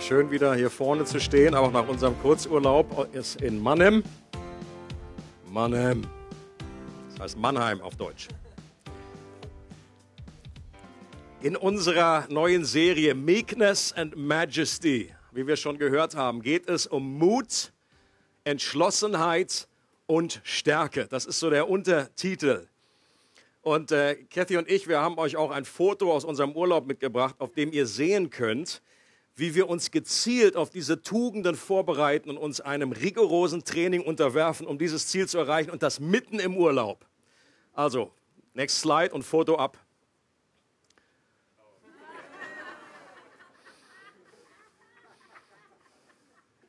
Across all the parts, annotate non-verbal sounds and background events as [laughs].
Schön wieder hier vorne zu stehen, auch nach unserem Kurzurlaub ist in Mannheim. Mannheim. Das heißt Mannheim auf Deutsch. In unserer neuen Serie Meekness and Majesty, wie wir schon gehört haben, geht es um Mut, Entschlossenheit und Stärke. Das ist so der Untertitel. Und äh, Kathy und ich, wir haben euch auch ein Foto aus unserem Urlaub mitgebracht, auf dem ihr sehen könnt, wie wir uns gezielt auf diese Tugenden vorbereiten und uns einem rigorosen Training unterwerfen, um dieses Ziel zu erreichen und das mitten im Urlaub. Also, next slide und Foto ab.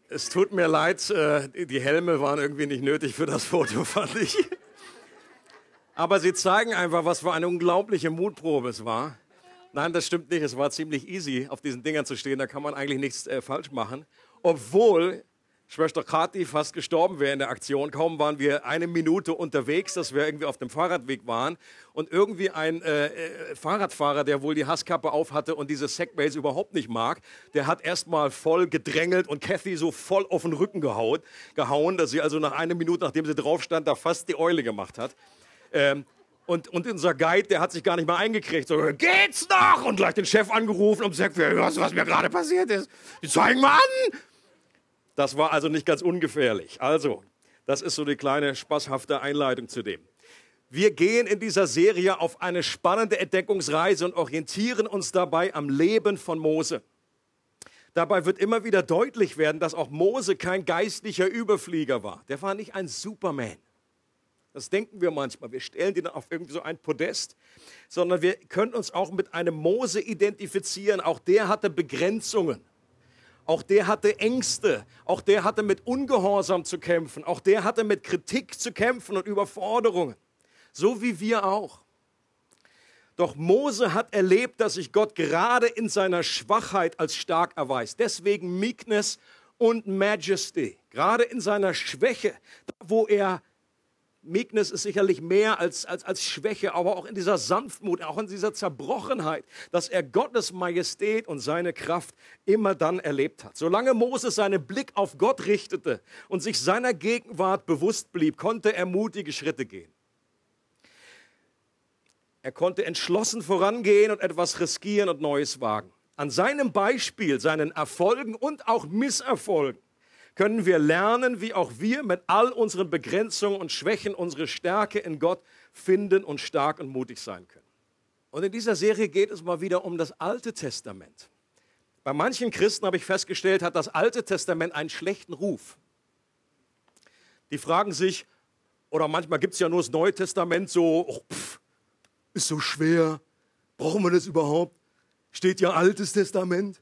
Es tut mir leid, äh, die Helme waren irgendwie nicht nötig für das Foto, [laughs] fand ich. Aber sie zeigen einfach, was für eine unglaubliche Mutprobe es war. Nein, das stimmt nicht. Es war ziemlich easy, auf diesen Dingern zu stehen. Da kann man eigentlich nichts äh, falsch machen. Obwohl Schwester Kati fast gestorben wäre in der Aktion. Kaum waren wir eine Minute unterwegs, dass wir irgendwie auf dem Fahrradweg waren. Und irgendwie ein äh, äh, Fahrradfahrer, der wohl die Hasskappe auf hatte und diese Segways überhaupt nicht mag, der hat erstmal voll gedrängelt und Kathy so voll auf den Rücken gehauen, gehauen dass sie also nach einer Minute, nachdem sie drauf stand, da fast die Eule gemacht hat. Ähm, und, und unser Guide, der hat sich gar nicht mal eingekriegt. So, geht's noch? Und gleich den Chef angerufen und sagt, hörst du, was mir gerade passiert ist? Die zeigen mal an! Das war also nicht ganz ungefährlich. Also, das ist so die kleine spaßhafte Einleitung zu dem. Wir gehen in dieser Serie auf eine spannende Entdeckungsreise und orientieren uns dabei am Leben von Mose. Dabei wird immer wieder deutlich werden, dass auch Mose kein geistlicher Überflieger war. Der war nicht ein Superman. Das denken wir manchmal. Wir stellen den auf irgendwie so ein Podest, sondern wir können uns auch mit einem Mose identifizieren. Auch der hatte Begrenzungen. Auch der hatte Ängste. Auch der hatte mit Ungehorsam zu kämpfen. Auch der hatte mit Kritik zu kämpfen und Überforderungen. So wie wir auch. Doch Mose hat erlebt, dass sich Gott gerade in seiner Schwachheit als stark erweist. Deswegen Meekness und Majesty. Gerade in seiner Schwäche, wo er Meekness ist sicherlich mehr als, als, als Schwäche, aber auch in dieser Sanftmut, auch in dieser Zerbrochenheit, dass er Gottes Majestät und seine Kraft immer dann erlebt hat. Solange Moses seinen Blick auf Gott richtete und sich seiner Gegenwart bewusst blieb, konnte er mutige Schritte gehen. Er konnte entschlossen vorangehen und etwas riskieren und Neues wagen. An seinem Beispiel, seinen Erfolgen und auch Misserfolgen können wir lernen, wie auch wir mit all unseren Begrenzungen und Schwächen unsere Stärke in Gott finden und stark und mutig sein können. Und in dieser Serie geht es mal wieder um das Alte Testament. Bei manchen Christen habe ich festgestellt, hat das Alte Testament einen schlechten Ruf. Die fragen sich, oder manchmal gibt es ja nur das Neue Testament so, oh, pff, ist so schwer, brauchen wir das überhaupt? Steht ja Altes Testament.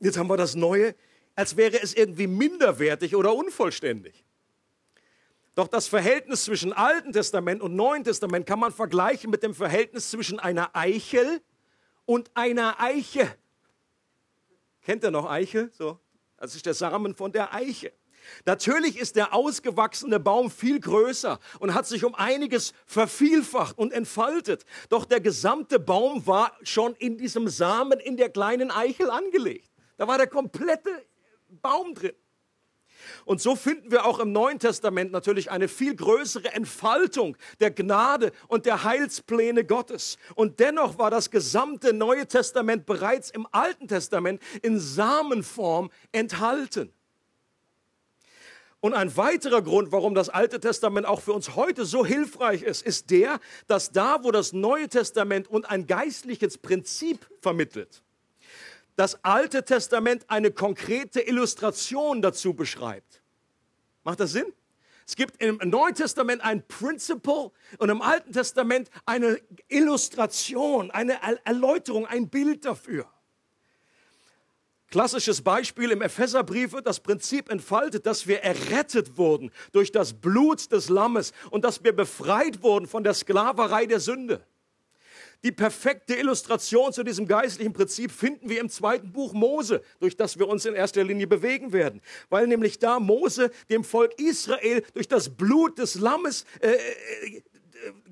Jetzt haben wir das Neue als wäre es irgendwie minderwertig oder unvollständig. Doch das Verhältnis zwischen Alten Testament und Neuen Testament kann man vergleichen mit dem Verhältnis zwischen einer Eichel und einer Eiche. Kennt ihr noch Eichel? So, das ist der Samen von der Eiche. Natürlich ist der ausgewachsene Baum viel größer und hat sich um einiges vervielfacht und entfaltet. Doch der gesamte Baum war schon in diesem Samen in der kleinen Eichel angelegt. Da war der komplette Baum drin. Und so finden wir auch im Neuen Testament natürlich eine viel größere Entfaltung der Gnade und der Heilspläne Gottes. Und dennoch war das gesamte Neue Testament bereits im Alten Testament in Samenform enthalten. Und ein weiterer Grund, warum das Alte Testament auch für uns heute so hilfreich ist, ist der, dass da, wo das Neue Testament und ein geistliches Prinzip vermittelt, das Alte Testament eine konkrete Illustration dazu beschreibt. Macht das Sinn? Es gibt im Neuen Testament ein Principle und im Alten Testament eine Illustration, eine Erläuterung, ein Bild dafür. Klassisches Beispiel im Epheserbrief wird das Prinzip entfaltet, dass wir errettet wurden durch das Blut des Lammes und dass wir befreit wurden von der Sklaverei der Sünde. Die perfekte Illustration zu diesem geistlichen Prinzip finden wir im zweiten Buch Mose, durch das wir uns in erster Linie bewegen werden, weil nämlich da Mose dem Volk Israel durch das Blut des Lammes äh, äh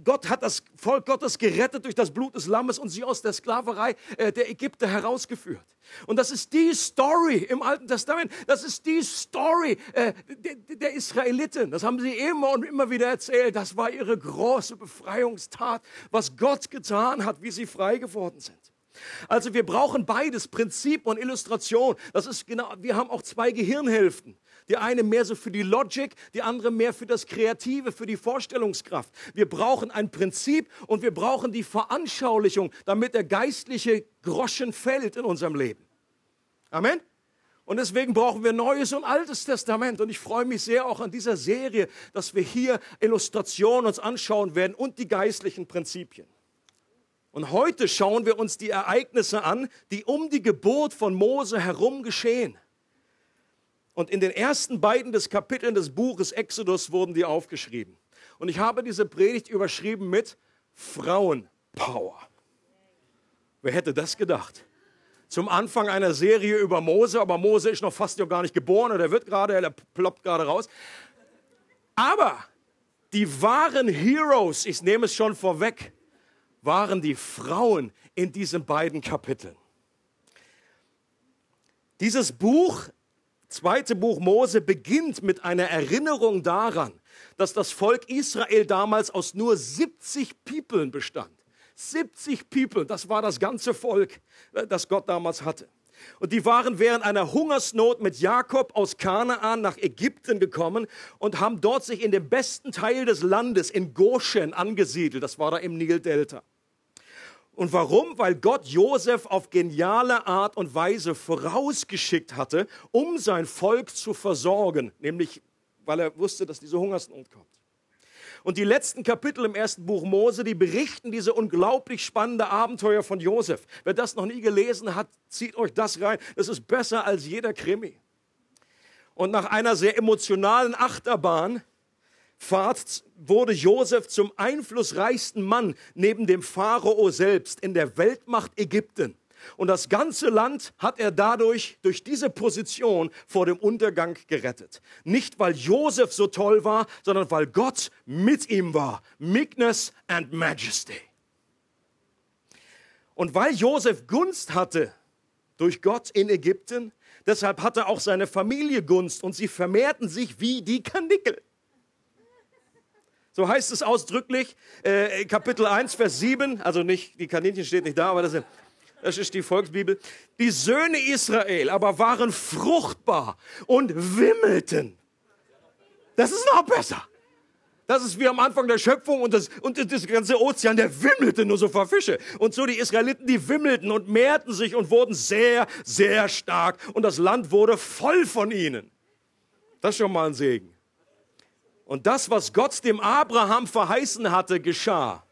Gott hat das Volk Gottes gerettet durch das Blut des Lammes und sie aus der Sklaverei äh, der Ägypter herausgeführt. Und das ist die Story im Alten Testament. Das ist die Story äh, der, Israeliten. Das haben sie immer und immer wieder erzählt. Das war ihre große Befreiungstat, was Gott getan hat, wie sie frei geworden sind. Also wir brauchen beides, Prinzip und Illustration. Das ist genau, wir haben auch zwei Gehirnhälften. Die eine mehr so für die Logic, die andere mehr für das Kreative, für die Vorstellungskraft. Wir brauchen ein Prinzip und wir brauchen die Veranschaulichung, damit der geistliche Groschen fällt in unserem Leben. Amen. Und deswegen brauchen wir Neues und Altes Testament. Und ich freue mich sehr auch an dieser Serie, dass wir hier Illustrationen uns anschauen werden und die geistlichen Prinzipien. Und heute schauen wir uns die Ereignisse an, die um die Geburt von Mose herum geschehen. Und in den ersten beiden des Kapiteln des Buches Exodus wurden die aufgeschrieben. Und ich habe diese Predigt überschrieben mit Frauenpower. Wer hätte das gedacht? Zum Anfang einer Serie über Mose, aber Mose ist noch fast noch gar nicht geboren oder wird gerade, er ploppt gerade raus. Aber die wahren Heroes, ich nehme es schon vorweg, waren die Frauen in diesen beiden Kapiteln. Dieses Buch zweite Buch Mose beginnt mit einer Erinnerung daran, dass das Volk Israel damals aus nur 70 People bestand. 70 People, das war das ganze Volk, äh, das Gott damals hatte. Und die waren während einer Hungersnot mit Jakob aus Kanaan nach Ägypten gekommen und haben dort sich in dem besten Teil des Landes in Goshen angesiedelt. Das war da im Nildelta. Und warum? Weil Gott Josef auf geniale Art und Weise vorausgeschickt hatte, um sein Volk zu versorgen, nämlich weil er wusste, dass diese Hungersnot kommt. Und die letzten Kapitel im ersten Buch Mose, die berichten diese unglaublich spannende Abenteuer von Josef. Wer das noch nie gelesen hat, zieht euch das rein. Das ist besser als jeder Krimi. Und nach einer sehr emotionalen Achterbahn Fahrt wurde Josef zum einflussreichsten Mann neben dem Pharao selbst in der Weltmacht Ägypten. Und das ganze Land hat er dadurch, durch diese Position, vor dem Untergang gerettet. Nicht, weil Josef so toll war, sondern weil Gott mit ihm war. Meekness and Majesty. Und weil Josef Gunst hatte durch Gott in Ägypten, deshalb hatte auch seine Familie Gunst und sie vermehrten sich wie die Kanickel. So heißt es ausdrücklich, äh, Kapitel 1, Vers 7, also nicht, die Kaninchen steht nicht da, aber das ist, das ist die Volksbibel. Die Söhne Israel aber waren fruchtbar und wimmelten. Das ist noch besser. Das ist wie am Anfang der Schöpfung und das, und das ganze Ozean, der wimmelte nur so vor Fische. Und so die Israeliten, die wimmelten und mehrten sich und wurden sehr, sehr stark. Und das Land wurde voll von ihnen. Das ist schon mal ein Segen. Und das, was Gott dem Abraham verheißen hatte, geschah.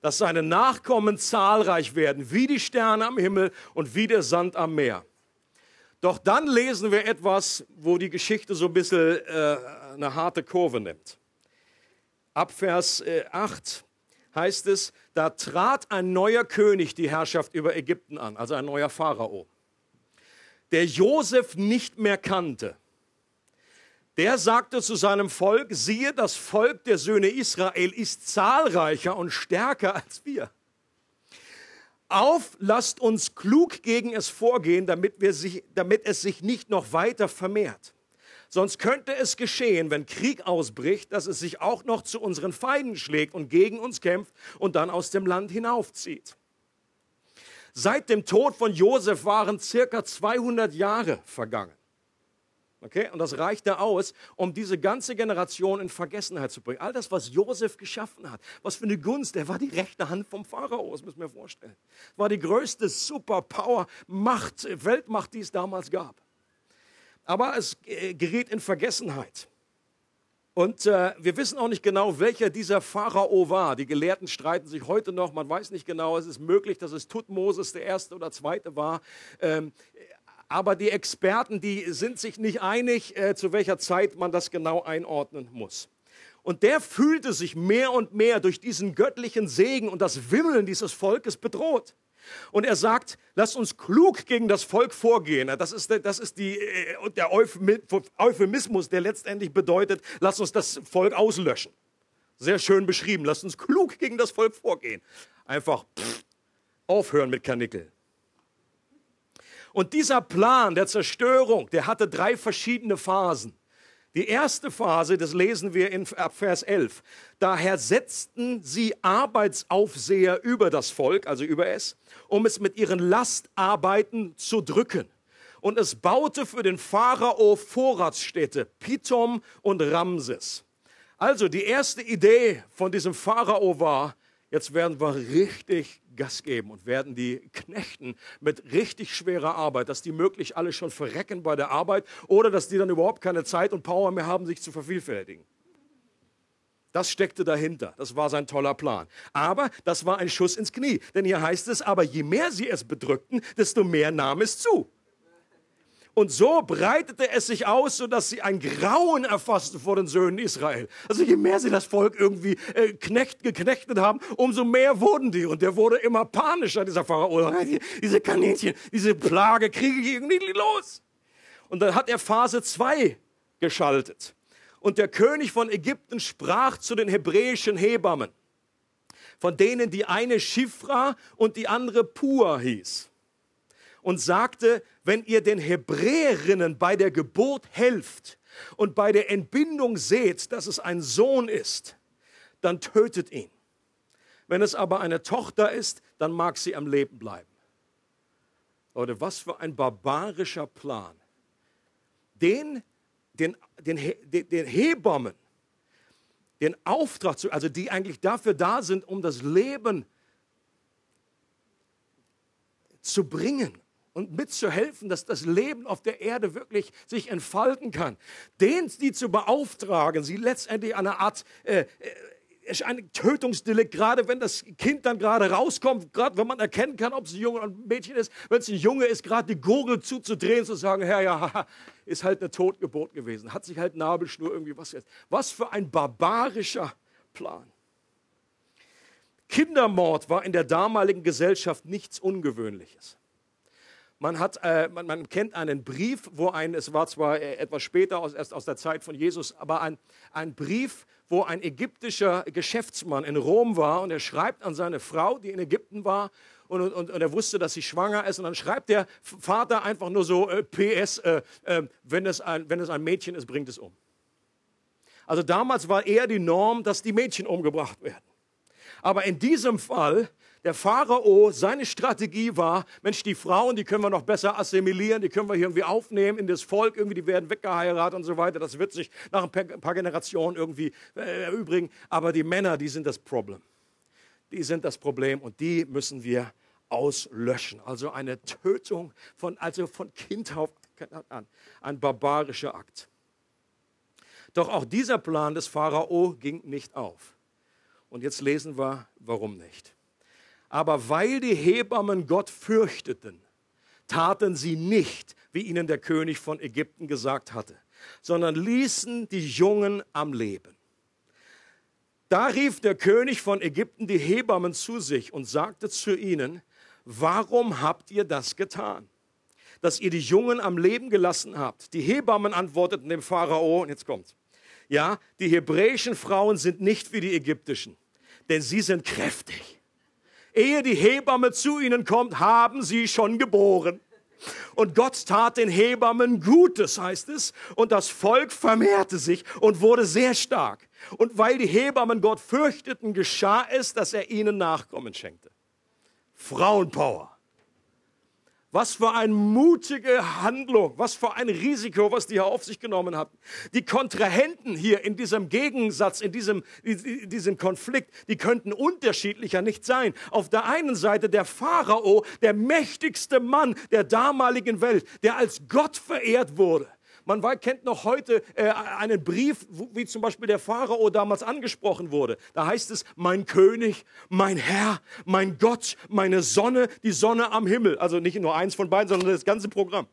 Dass seine Nachkommen zahlreich werden, wie die Sterne am Himmel und wie der Sand am Meer. Doch dann lesen wir etwas, wo die Geschichte so ein bisschen äh, eine harte Kurve nimmt. Ab Vers äh, 8 heißt es, da trat ein neuer König die Herrschaft über Ägypten an, also ein neuer Pharao, der Josef nicht mehr kannte der sagte zu seinem Volk, siehe, das Volk der Söhne Israel ist zahlreicher und stärker als wir. Auf, lasst uns klug gegen es vorgehen, damit, wir sich, damit es sich nicht noch weiter vermehrt. Sonst könnte es geschehen, wenn Krieg ausbricht, dass es sich auch noch zu unseren Feinden schlägt und gegen uns kämpft und dann aus dem Land hinaufzieht. Seit dem Tod von Josef waren circa 200 Jahre vergangen. Okay? Und das reichte aus, um diese ganze Generation in Vergessenheit zu bringen. All das, was Josef geschaffen hat, was für eine Gunst, der war die rechte Hand vom Pharao, das müssen wir vorstellen. War die größte Superpower, Macht, Weltmacht, die es damals gab. Aber es äh, geriet in Vergessenheit. Und äh, wir wissen auch nicht genau, welcher dieser Pharao war. Die Gelehrten streiten sich heute noch. Man weiß nicht genau. Es ist möglich, dass es Tutmosis der erste oder zweite war. Ähm, aber die Experten, die sind sich nicht einig, äh, zu welcher Zeit man das genau einordnen muss. Und der fühlte sich mehr und mehr durch diesen göttlichen Segen und das Wimmeln dieses Volkes bedroht. Und er sagt, lasst uns klug gegen das Volk vorgehen. Das ist, das ist die, äh, der Euphemismus, der letztendlich bedeutet, lasst uns das Volk auslöschen. Sehr schön beschrieben. Lasst uns klug gegen das Volk vorgehen. Einfach pff, aufhören mit Karnickel. Und dieser Plan der Zerstörung, der hatte drei verschiedene Phasen. Die erste Phase, das lesen wir in Vers 11. Daher setzten sie Arbeitsaufseher über das Volk, also über es, um es mit ihren Lastarbeiten zu drücken. Und es baute für den Pharao Vorratsstädte, Pithom und Ramses. Also die erste Idee von diesem Pharao war, jetzt werden wir richtig Gas geben und werden die knechten mit richtig schwerer Arbeit, dass die möglich alle schon verrecken bei der Arbeit oder dass die dann überhaupt keine Zeit und Power mehr haben, sich zu vervielfältigen. Das steckte dahinter. Das war sein toller Plan. Aber das war ein Schuss ins Knie. Denn hier heißt es, aber je mehr sie es bedrückten, desto mehr nahm es zu. Und so breitete es sich aus, sodass sie ein Grauen erfassten vor den Söhnen Israel. Also je mehr sie das Volk irgendwie äh, knecht, geknechtet haben, umso mehr wurden die. Und der wurde immer panischer, dieser Pharao. Diese Kaninchen, diese Plage, kriege ich irgendwie los. Und dann hat er Phase 2 geschaltet. Und der König von Ägypten sprach zu den hebräischen Hebammen, von denen die eine Shifra und die andere Pua hieß und sagte, wenn ihr den Hebräerinnen bei der Geburt helft und bei der Entbindung seht, dass es ein Sohn ist, dann tötet ihn. Wenn es aber eine Tochter ist, dann mag sie am Leben bleiben. Leute, was für ein barbarischer Plan. Den, den, den, den Hebammen, den Auftrag zu, also die eigentlich dafür da sind, um das Leben zu bringen, und mitzuhelfen, dass das Leben auf der Erde wirklich sich entfalten kann. Den, die zu beauftragen, sie letztendlich eine Art äh, äh, ein Tötungsdelikt, gerade wenn das Kind dann gerade rauskommt, gerade wenn man erkennen kann, ob es ein Junge oder ein Mädchen ist, wenn es ein Junge ist, gerade die Gurgel zuzudrehen, zu sagen, Herr, ja, [laughs] ist halt eine Totgeburt gewesen, hat sich halt Nabelschnur irgendwie was jetzt. Was für ein barbarischer Plan. Kindermord war in der damaligen Gesellschaft nichts Ungewöhnliches. Man, hat, äh, man, man, kennt einen Brief, wo ein, es war zwar äh, etwas später, aus, erst aus der Zeit von Jesus, aber ein, ein Brief, wo ein ägyptischer Geschäftsmann in Rom war und er schreibt an seine Frau, die in Ägypten war, und, und, und er wusste, dass sie schwanger ist. Und dann schreibt der Vater einfach nur so, äh, PS, äh, äh, wenn, es ein, wenn es ein Mädchen ist, bringt es um. Also damals war eher die Norm, dass die Mädchen umgebracht werden. Aber in diesem Fall der Pharao, seine Strategie war, Mensch, die Frauen, die können wir noch besser assimilieren, die können wir hier irgendwie aufnehmen in das Volk, irgendwie, die werden weggeheiratet und so weiter. Das wird sich nach ein paar Generationen irgendwie äh, erübrigen. Aber die Männer, die sind das Problem. Die sind das Problem und die müssen wir auslöschen. Also eine Tötung von, also von Kind auf an. Ein barbarischer Akt. Doch auch dieser Plan des Pharao ging nicht auf. Und jetzt lesen wir, warum nicht. Aber weil die Hebammen Gott fürchteten, taten sie nicht, wie ihnen der König von Ägypten gesagt hatte, sondern ließen die Jungen am Leben. Da rief der König von Ägypten die Hebammen zu sich und sagte zu ihnen, warum habt ihr das getan? Dass ihr die Jungen am Leben gelassen habt. Die Hebammen antworteten dem Pharao, und jetzt kommt's. Ja, die hebräischen Frauen sind nicht wie die ägyptischen, denn sie sind kräftig Ehe die Hebamme zu ihnen kommt, haben sie schon geboren. Und Gott tat den Hebammen Gutes, heißt es, und das Volk vermehrte sich und wurde sehr stark. Und weil die Hebammen Gott fürchteten, geschah es, dass er ihnen Nachkommen schenkte. Frauenpower. Was für eine mutige Handlung, was für ein Risiko, was die hier auf sich genommen hatten. Die Kontrahenten hier in diesem Gegensatz, in diesem, in diesem Konflikt, die könnten unterschiedlicher nicht sein. Auf der einen Seite der Pharao, der mächtigste Mann der damaligen Welt, der als Gott verehrt wurde. Man kennt noch heute äh, einen Brief, wie zum Beispiel der Pharao damals angesprochen wurde. Da heißt es, mein König, mein Herr, mein Gott, meine Sonne, die Sonne am Himmel. Also nicht nur eins von beiden, sondern das ganze Programm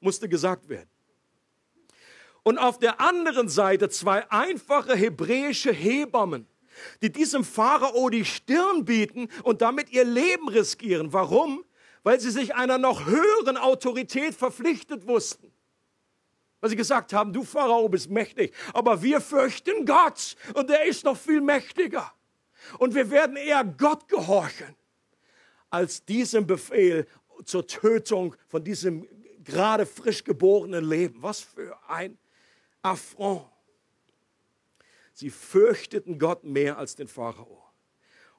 musste gesagt werden. Und auf der anderen Seite zwei einfache hebräische Hebammen, die diesem Pharao die Stirn bieten und damit ihr Leben riskieren. Warum? Weil sie sich einer noch höheren Autorität verpflichtet wussten. Weil sie gesagt haben, du Pharao bist mächtig, aber wir fürchten Gott und er ist noch viel mächtiger. Und wir werden eher Gott gehorchen, als diesem Befehl zur Tötung von diesem gerade frisch geborenen Leben. Was für ein Affront. Sie fürchteten Gott mehr als den Pharao.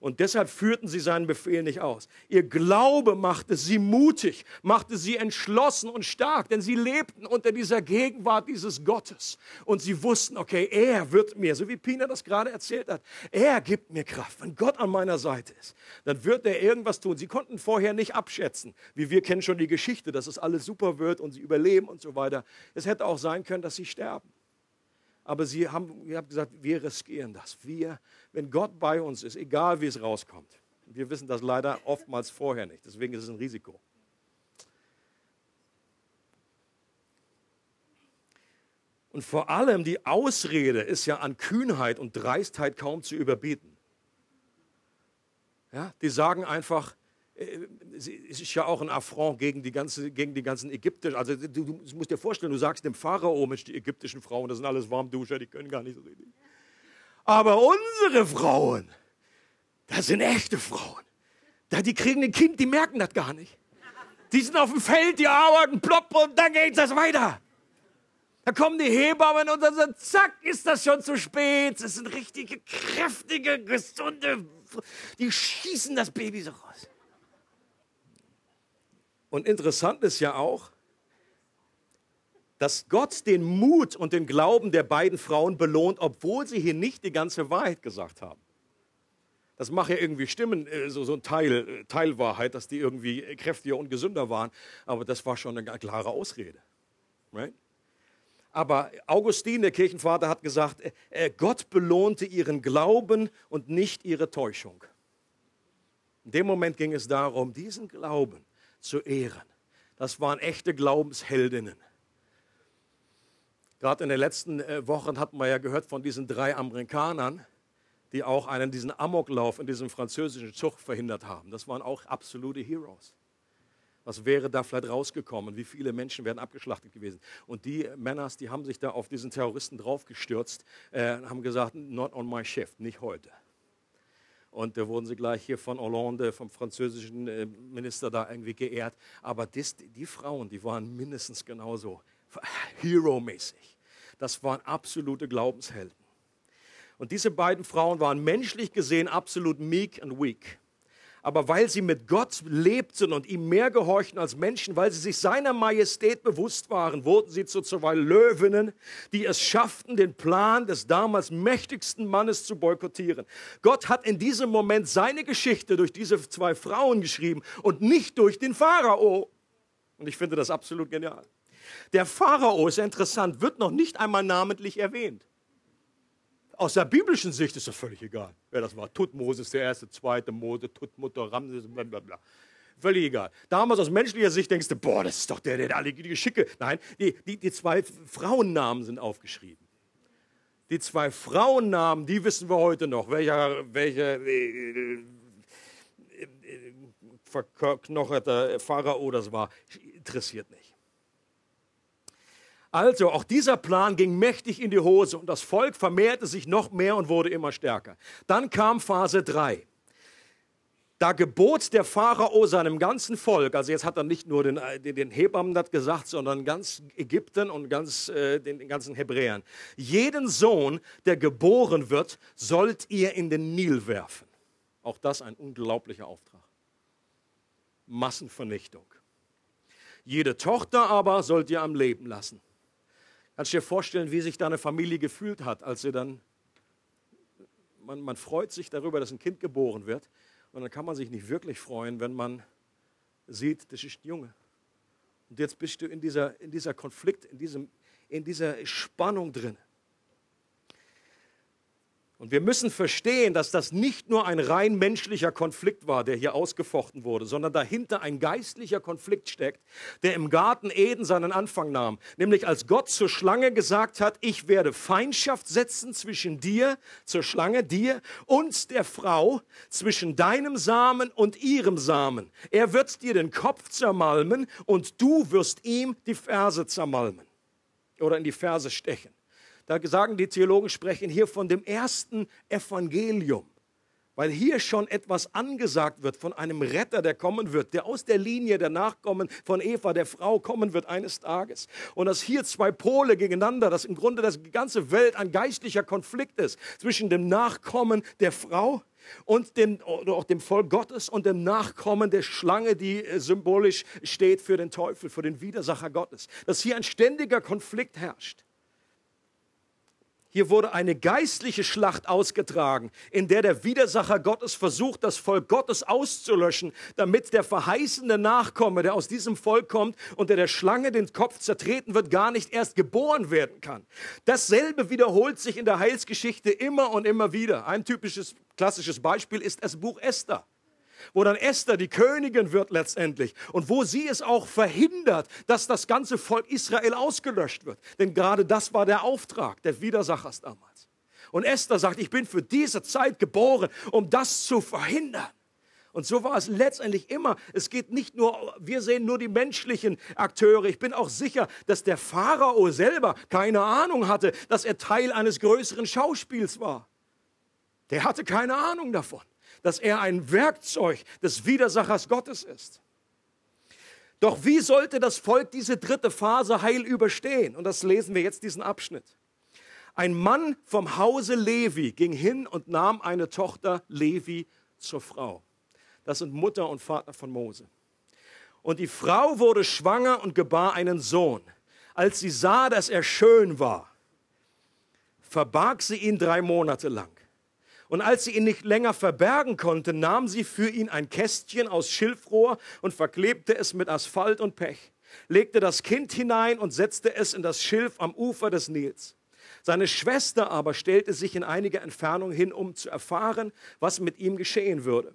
Und deshalb führten sie seinen Befehl nicht aus. Ihr Glaube machte sie mutig, machte sie entschlossen und stark, denn sie lebten unter dieser Gegenwart dieses Gottes. Und sie wussten, okay, er wird mir, so wie Pina das gerade erzählt hat, er gibt mir Kraft. Wenn Gott an meiner Seite ist, dann wird er irgendwas tun. Sie konnten vorher nicht abschätzen, wie wir kennen schon die Geschichte, dass es alles super wird und sie überleben und so weiter. Es hätte auch sein können, dass sie sterben. Aber sie haben, ihr habt gesagt, wir riskieren das. Wir, wenn Gott bei uns ist, egal wie es rauskommt. Wir wissen das leider oftmals vorher nicht. Deswegen ist es ein Risiko. Und vor allem die Ausrede ist ja an Kühnheit und Dreistheit kaum zu überbieten. Ja, die sagen einfach, es ist ja auch ein Affront gegen die, ganze, gegen die ganzen Ägypter. Also du, du, musst dir vorstellen, du sagst dem Pharao, Mensch, die ägyptischen Frauen, das sind alles Warmduscher, die können gar nicht so richtig. Aber unsere Frauen, das sind echte Frauen. Die kriegen ein Kind, die merken das gar nicht. Die sind auf dem Feld, die arbeiten, plopp, und dann geht das weiter. Da kommen die Hebammen und dann so, zack, ist das schon zu spät. Das sind richtige, kräftige, gesunde, die schießen das Baby so raus. Und interessant ist ja auch, dass Gott den Mut und den Glauben der beiden Frauen belohnt, obwohl sie hier nicht die ganze Wahrheit gesagt haben. Das mag ja irgendwie stimmen, äh, so, so ein Teil, äh, Teilwahrheit, dass die irgendwie kräftiger und gesünder waren, aber das war schon eine klare Ausrede. Right? Aber Augustin, der Kirchenvater, hat gesagt, äh, Gott belohnte ihren Glauben und nicht ihre Täuschung. In dem Moment ging es darum, diesen Glauben zu ehren. Das waren echte Glaubensheldinnen. Gerade in den letzten äh, Wochen hatten wir ja gehört von diesen drei Amerikanern, die auch einen diesen Amoklauf in diesem französischen Zug verhindert haben. Das waren auch absolute Heroes. Was wäre da vielleicht rausgekommen? Wie viele Menschen wären abgeschlachtet gewesen? Und die Männer, die haben sich da auf diesen Terroristen draufgestürzt, äh, haben gesagt, not on my shift, nicht heute. Und da wurden sie gleich hier von Hollande, vom französischen äh, Minister da irgendwie geehrt. Aber das, die Frauen, die waren mindestens genauso hero-mäßig. Das waren absolute Glaubenshelden. Und diese beiden Frauen waren menschlich gesehen absolut meek and weak aber weil sie mit Gott lebten und ihm mehr gehorchten als Menschen, weil sie sich seiner Majestät bewusst waren, wurden sie zu zwei Löwinnen, die es schafften, den Plan des damals mächtigsten Mannes zu boykottieren. Gott hat in diesem Moment seine Geschichte durch diese zwei Frauen geschrieben und nicht durch den Pharao. Und ich finde das absolut genial. Der Pharao ist interessant, wird noch nicht einmal namentlich erwähnt aus der biblischen Sicht ist das völlig egal, wer das war. Tutmoses, der erste, zweite Mose, Tutmutter, Ramses, bla bla bla. Völlig egal. Damals aus menschlicher Sicht denkst du, boah, das ist doch der, der alle Geschicke. Nein, die, die, die zwei Frauennamen sind aufgeschrieben. Die zwei Frauennamen, die wissen wir heute noch. Welcher, welcher äh, äh, äh, verknocherter Pharao das war, interessiert nicht. Also, auch dieser Plan ging mächtig in die Hose und das Volk vermehrte sich noch mehr und wurde immer stärker. Dann kam Phase 3. Da gebot der Pharao seinem ganzen Volk, also jetzt hat er nicht nur den, äh, den, den Hebammen das gesagt, sondern ganz Ägypten und ganz, äh, den, den ganzen Hebräern. Jeden Sohn, der geboren wird, sollt ihr in den Nil werfen. Auch das ein unglaublicher Auftrag. Massenvernichtung. Jede Tochter aber sollt ihr am Leben lassen. Kannst du dir vorstellen, wie sich da eine Familie gefühlt hat, als sie dann, man, man freut sich darüber, dass ein Kind geboren wird. Und dann kann man sich nicht wirklich freuen, wenn man sieht, das ist ein Junge. Und jetzt bist du in dieser, in dieser Konflikt, in diesem, in dieser Spannung drin. Und wir müssen verstehen, dass das nicht nur ein rein menschlicher Konflikt war, der hier ausgefochten wurde, sondern dahinter ein geistlicher Konflikt steckt, der im Garten Eden seinen Anfang nahm. Nämlich als Gott zur Schlange gesagt hat, ich werde Feindschaft setzen zwischen dir, zur Schlange, dir und der Frau, zwischen deinem Samen und ihrem Samen. Er wird dir den Kopf zermalmen und du wirst ihm die Ferse zermalmen oder in die Ferse stechen. Da sagen die Theologen, sprechen hier von dem ersten Evangelium, weil hier schon etwas angesagt wird von einem Retter, der kommen wird, der aus der Linie der Nachkommen von Eva, der Frau, kommen wird eines Tages. Und dass hier zwei Pole gegeneinander, dass im Grunde das ganze Welt ein geistlicher Konflikt ist zwischen dem Nachkommen der Frau und dem, oder auch dem Volk Gottes und dem Nachkommen der Schlange, die äh, symbolisch steht für den Teufel, für den Widersacher Gottes. Dass hier ein ständiger Konflikt herrscht. Hier wurde eine geistliche Schlacht ausgetragen, in der der Widersacher Gottes versucht, das Volk Gottes auszulöschen, damit der verheißene Nachkomme, der aus diesem Volk kommt und der der Schlange den Kopf zertreten wird, gar nicht erst geboren werden kann. Dasselbe wiederholt sich in der Heilsgeschichte immer und immer wieder. Ein typisches, klassisches Beispiel ist das Buch Esther wo dann Esther die Königin wird letztendlich und wo sie es auch verhindert, dass das ganze Volk Israel ausgelöscht wird. Denn gerade das war der Auftrag der Widersachers damals. Und Esther sagt, ich bin für diese Zeit geboren, um das zu verhindern. Und so war es letztendlich immer. Es geht nicht nur, wir sehen nur die menschlichen Akteure. Ich bin auch sicher, dass der Pharao selber keine Ahnung hatte, dass er Teil eines größeren Schauspiels war. Der hatte keine Ahnung davon dass er ein Werkzeug des Widersachers Gottes ist. Doch wie sollte das Volk diese dritte Phase heil überstehen? Und das lesen wir jetzt diesen Abschnitt. Ein Mann vom Hause Levi ging hin und nahm eine Tochter Levi zur Frau. Das sind Mutter und Vater von Mose. Und die Frau wurde schwanger und gebar einen Sohn. Als sie sah, dass er schön war, verbarg sie ihn drei Monate lang. Und als sie ihn nicht länger verbergen konnte, nahm sie für ihn ein Kästchen aus Schilfrohr und verklebte es mit Asphalt und Pech, legte das Kind hinein und setzte es in das Schilf am Ufer des Nils. Seine Schwester aber stellte sich in einiger Entfernung hin, um zu erfahren, was mit ihm geschehen würde.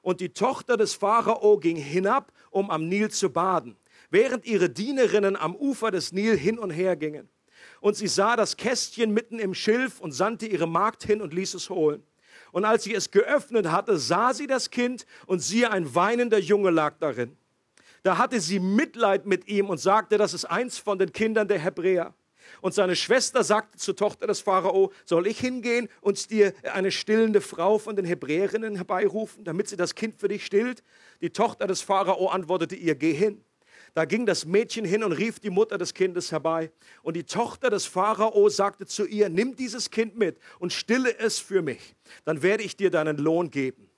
Und die Tochter des Pharao ging hinab, um am Nil zu baden, während ihre Dienerinnen am Ufer des Nil hin und her gingen. Und sie sah das Kästchen mitten im Schilf und sandte ihre Magd hin und ließ es holen. Und als sie es geöffnet hatte, sah sie das Kind und siehe, ein weinender Junge lag darin. Da hatte sie Mitleid mit ihm und sagte, das ist eins von den Kindern der Hebräer. Und seine Schwester sagte zur Tochter des Pharao, soll ich hingehen und dir eine stillende Frau von den Hebräerinnen herbeirufen, damit sie das Kind für dich stillt? Die Tochter des Pharao antwortete ihr, geh hin. Da ging das Mädchen hin und rief die Mutter des Kindes herbei. Und die Tochter des Pharao sagte zu ihr, nimm dieses Kind mit und stille es für mich. Dann werde ich dir deinen Lohn geben.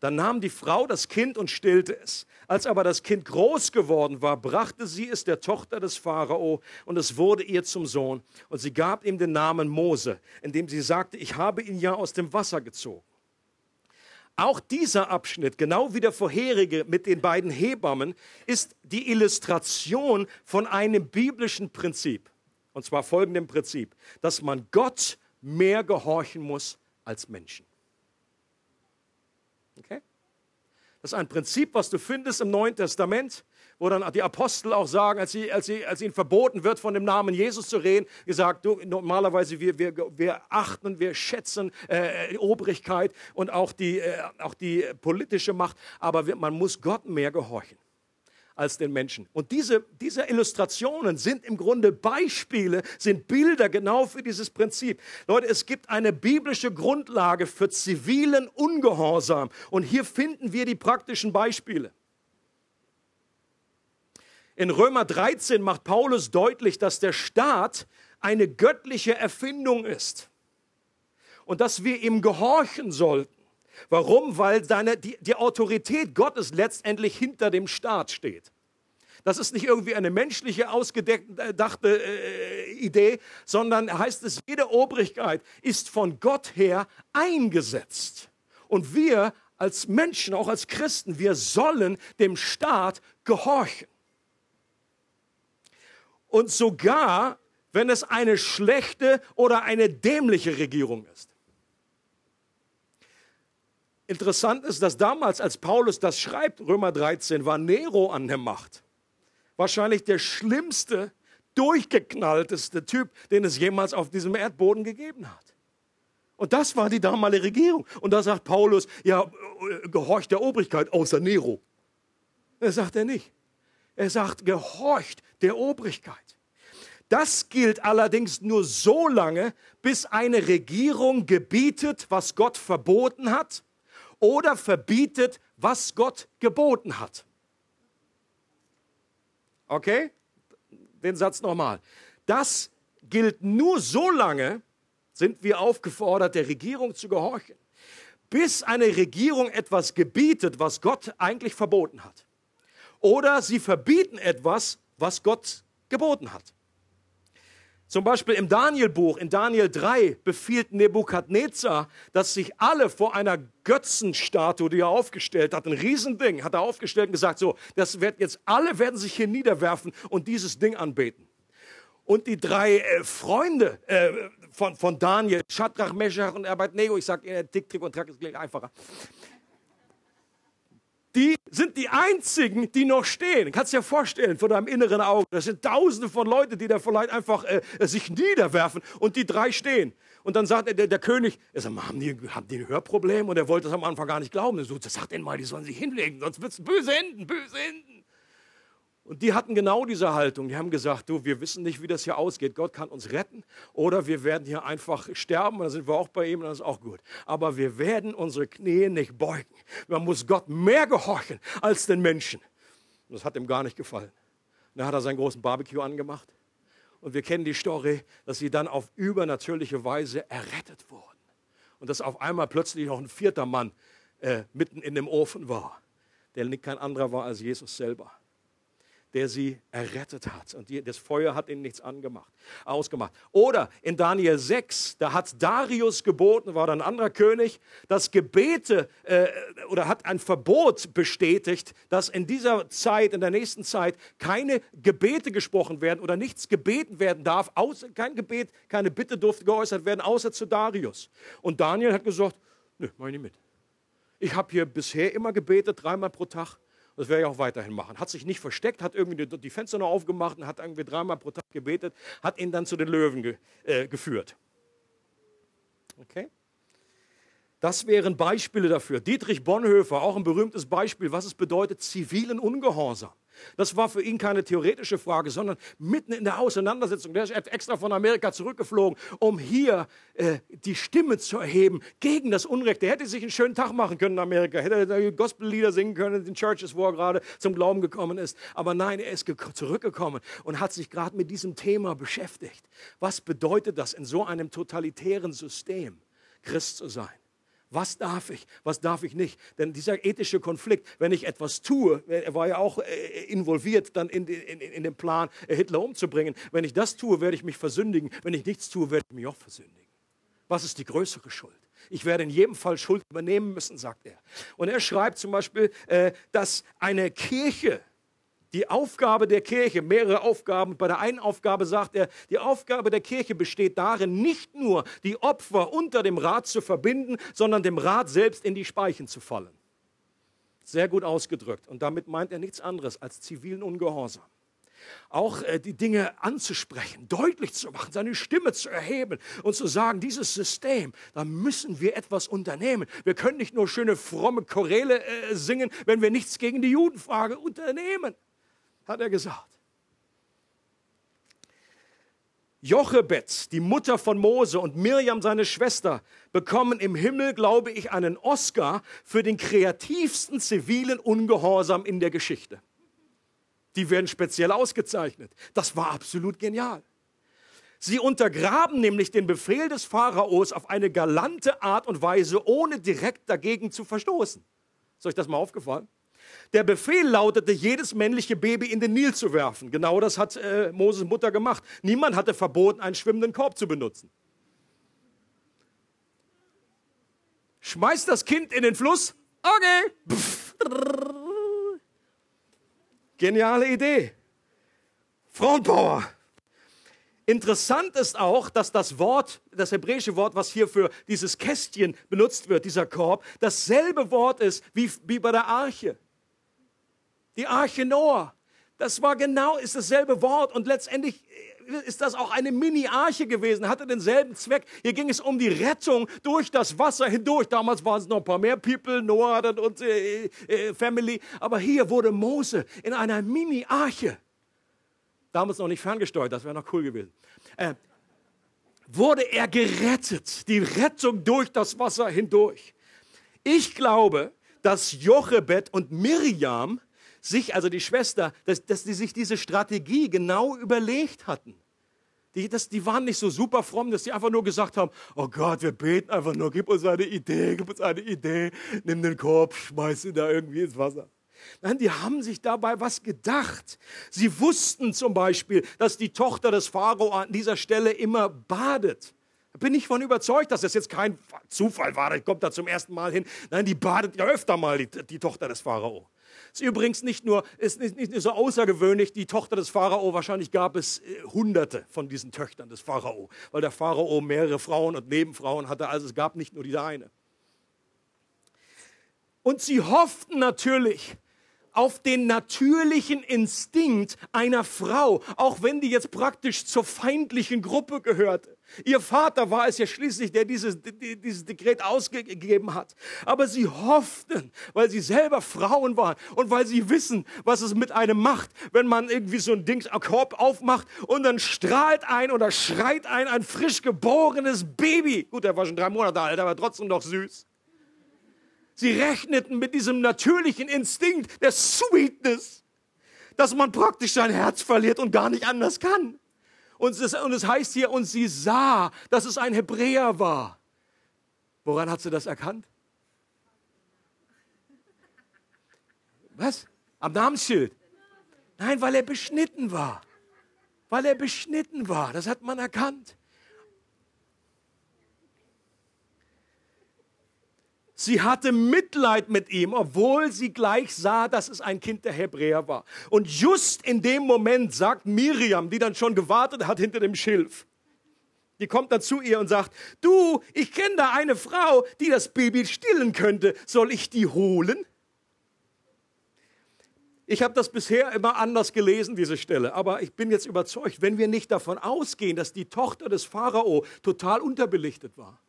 Dann nahm die Frau das Kind und stillte es. Als aber das Kind groß geworden war, brachte sie es der Tochter des Pharao und es wurde ihr zum Sohn. Und sie gab ihm den Namen Mose, indem sie sagte, ich habe ihn ja aus dem Wasser gezogen. Auch dieser Abschnitt, genau wie der vorherige mit den beiden Hebammen, ist die Illustration von einem biblischen Prinzip. Und zwar folgendem Prinzip, dass man Gott mehr gehorchen muss als Menschen. Okay? Das ist ein Prinzip, was du findest im Neuen Testament wo dann die Apostel auch sagen, als, sie, als, sie, als ihnen verboten wird, von dem Namen Jesus zu reden, gesagt, du, normalerweise wir, wir, wir achten, wir schätzen äh, die Obrigkeit und auch die, äh, auch die politische Macht, aber wir, man muss Gott mehr gehorchen als den Menschen. Und diese, diese Illustrationen sind im Grunde Beispiele, sind Bilder genau für dieses Prinzip. Leute, es gibt eine biblische Grundlage für zivilen Ungehorsam. Und hier finden wir die praktischen Beispiele. In Römer 13 macht Paulus deutlich, dass der Staat eine göttliche Erfindung ist und dass wir ihm gehorchen sollten. Warum? Weil seine, die, die Autorität Gottes letztendlich hinter dem Staat steht. Das ist nicht irgendwie eine menschliche, ausgedachte äh, Idee, sondern heißt es, jede Obrigkeit ist von Gott her eingesetzt. Und wir als Menschen, auch als Christen, wir sollen dem Staat gehorchen. Und sogar, wenn es eine schlechte oder eine dämliche Regierung ist. Interessant ist, dass damals, als Paulus das schreibt, Römer 13, war Nero an der Macht. Wahrscheinlich der schlimmste, durchgeknallteste Typ, den es jemals auf diesem Erdboden gegeben hat. Und das war die damalige Regierung. Und da sagt Paulus, ja, gehorcht der Obrigkeit außer Nero. Das sagt er nicht. Er sagt, gehorcht der Obrigkeit. Das gilt allerdings nur so lange, bis eine Regierung gebietet, was Gott verboten hat, oder verbietet, was Gott geboten hat. Okay? Den Satz nochmal. Das gilt nur so lange, sind wir aufgefordert, der Regierung zu gehorchen, bis eine Regierung etwas gebietet, was Gott eigentlich verboten hat. Oder sie verbieten etwas, was Gott geboten hat. Zum Beispiel im Danielbuch, in Daniel 3, befiehlt Nebukadnezar, dass sich alle vor einer Götzenstatue, die er aufgestellt hat, ein Riesending, hat er aufgestellt und gesagt, so, das wird jetzt, alle werden sich hier niederwerfen und dieses Ding anbeten. Und die drei äh, Freunde äh, von, von Daniel, Shadrach, Meshach und Abednego, ich sage Ihnen, Tick, Trick und Track ist gleich einfacher die sind die einzigen, die noch stehen. Kannst dir vorstellen, vor deinem inneren Auge. Das sind tausende von Leuten, die da vielleicht einfach äh, sich niederwerfen und die drei stehen. Und dann sagt der, der König, er sagt, haben, die, haben die ein Hörproblem? Und er wollte das am Anfang gar nicht glauben. Er sagt denen mal, die sollen sich hinlegen, sonst wird es böse enden, böse enden. Und die hatten genau diese Haltung. Die haben gesagt, du, wir wissen nicht, wie das hier ausgeht. Gott kann uns retten oder wir werden hier einfach sterben dann sind wir auch bei ihm und das ist auch gut. Aber wir werden unsere Knie nicht beugen. Man muss Gott mehr gehorchen als den Menschen. Und das hat ihm gar nicht gefallen. dann hat er seinen großen Barbecue angemacht. Und wir kennen die Story, dass sie dann auf übernatürliche Weise errettet wurden. Und dass auf einmal plötzlich noch ein vierter Mann äh, mitten in dem Ofen war, der kein anderer war als Jesus selber der sie errettet hat. Und die, das Feuer hat ihnen nichts angemacht, ausgemacht. Oder in Daniel 6, da hat Darius geboten, war dann ein anderer König, dass Gebete äh, oder hat ein Verbot bestätigt, dass in dieser Zeit, in der nächsten Zeit, keine Gebete gesprochen werden oder nichts gebeten werden darf, außer, kein Gebet, keine Bitte durfte geäußert werden, außer zu Darius. Und Daniel hat gesagt, nö, mach ich nicht mit. Ich habe hier bisher immer gebetet, dreimal pro Tag. Das werde ich auch weiterhin machen. Hat sich nicht versteckt, hat irgendwie die Fenster noch aufgemacht und hat irgendwie dreimal pro Tag gebetet, hat ihn dann zu den Löwen ge, äh, geführt. Okay? Das wären Beispiele dafür. Dietrich Bonhoeffer, auch ein berühmtes Beispiel, was es bedeutet, zivilen Ungehorsam. Das war für ihn keine theoretische Frage, sondern mitten in der Auseinandersetzung. Der ist extra von Amerika zurückgeflogen, um hier äh, die Stimme zu erheben gegen das Unrecht. Er hätte sich einen schönen Tag machen können in Amerika, hätte Gospellieder singen können in den Churches, wo er gerade zum Glauben gekommen ist. Aber nein, er ist zurückgekommen und hat sich gerade mit diesem Thema beschäftigt. Was bedeutet das in so einem totalitären System, Christ zu sein? Was darf ich, was darf ich nicht? Denn dieser ethische Konflikt, wenn ich etwas tue, er war ja auch äh, involviert dann in, in, in den Plan, äh, Hitler umzubringen. Wenn ich das tue, werde ich mich versündigen. Wenn ich nichts tue, werde ich mich auch versündigen. Was ist die größere Schuld? Ich werde in jedem Fall Schuld übernehmen müssen, sagt er. Und er schreibt zum Beispiel, äh, dass eine Kirche die Aufgabe der Kirche, mehrere Aufgaben. Bei der einen Aufgabe sagt er, die Aufgabe der Kirche besteht darin, nicht nur die Opfer unter dem Rat zu verbinden, sondern dem Rat selbst in die Speichen zu fallen. Sehr gut ausgedrückt. Und damit meint er nichts anderes als zivilen Ungehorsam. Auch äh, die Dinge anzusprechen, deutlich zu machen, seine Stimme zu erheben und zu sagen, dieses System, da müssen wir etwas unternehmen. Wir können nicht nur schöne fromme Choräle äh, singen, wenn wir nichts gegen die Judenfrage unternehmen hat er gesagt. Jochebed, die Mutter von Mose und Mirjam, seine Schwester, bekommen im Himmel, glaube ich, einen Oscar für den kreativsten zivilen Ungehorsam in der Geschichte. Die werden speziell ausgezeichnet. Das war absolut genial. Sie untergraben nämlich den Befehl des Pharaos auf eine galante Art und Weise, ohne direkt dagegen zu verstoßen. Ist euch das mal aufgefallen? Der Befehl lautete, jedes männliche Baby in den Nil zu werfen. Genau das hat äh, Moses Mutter gemacht. Niemand hatte verboten, einen schwimmenden Korb zu benutzen. Schmeißt das Kind in den Fluss. Okay. Pff. Geniale Idee. Frauenpower. Interessant ist auch, dass das Wort, das hebräische Wort, was hier für dieses Kästchen benutzt wird, dieser Korb, dasselbe Wort ist wie, wie bei der Arche. Die Arche Noah. Das war genau, ist dasselbe Wort und letztendlich ist das auch eine Mini-Arche gewesen, hatte denselben Zweck. Hier ging es um die Rettung durch das Wasser hindurch. Damals waren es noch ein paar mehr People, Noah und äh, äh, Family. Aber hier wurde Mose in einer Mini-Arche damals noch nicht ferngesteuert, das wäre noch cool gewesen, äh, wurde er gerettet. Die Rettung durch das Wasser hindurch. Ich glaube, dass Jochebed und Miriam sich, also die Schwester, dass, dass die sich diese Strategie genau überlegt hatten. Die, das, die waren nicht so super fromm, dass die einfach nur gesagt haben, oh Gott, wir beten einfach nur, gib uns eine Idee, gib uns eine Idee, nimm den Korb, schmeiß ihn da irgendwie ins Wasser. Nein, die haben sich dabei was gedacht. Sie wussten zum Beispiel, dass die Tochter des Pharao an dieser Stelle immer badet. Da bin ich von überzeugt, dass das jetzt kein Zufall war. Ich komme da zum ersten Mal hin. Nein, die badet ja öfter mal, die, die Tochter des Pharao. Ist übrigens nicht nur, ist nicht, nicht so außergewöhnlich, die Tochter des Pharao, wahrscheinlich gab es äh, hunderte von diesen Töchtern des Pharao, weil der Pharao mehrere Frauen und Nebenfrauen hatte, also es gab nicht nur diese eine. Und sie hofften natürlich, auf den natürlichen Instinkt einer Frau, auch wenn die jetzt praktisch zur feindlichen Gruppe gehörte. Ihr Vater war es ja schließlich, der dieses, dieses Dekret ausgegeben hat. Aber sie hofften, weil sie selber Frauen waren und weil sie wissen, was es mit einem macht, wenn man irgendwie so ein Ding, ein Korb aufmacht und dann strahlt ein oder schreit ein ein frisch geborenes Baby. Gut, der war schon drei Monate alt, aber trotzdem noch süß. Sie rechneten mit diesem natürlichen Instinkt der Sweetness, dass man praktisch sein Herz verliert und gar nicht anders kann. Und es, und es heißt hier, und sie sah, dass es ein Hebräer war. Woran hat sie das erkannt? Was? Am Namensschild? Nein, weil er beschnitten war. Weil er beschnitten war. Das hat man erkannt. Sie hatte Mitleid mit ihm, obwohl sie gleich sah, dass es ein Kind der Hebräer war. Und just in dem Moment sagt Miriam, die dann schon gewartet hat hinter dem Schilf, die kommt dann zu ihr und sagt, du, ich kenne da eine Frau, die das Baby stillen könnte. Soll ich die holen? Ich habe das bisher immer anders gelesen, diese Stelle, aber ich bin jetzt überzeugt, wenn wir nicht davon ausgehen, dass die Tochter des Pharao total unterbelichtet war,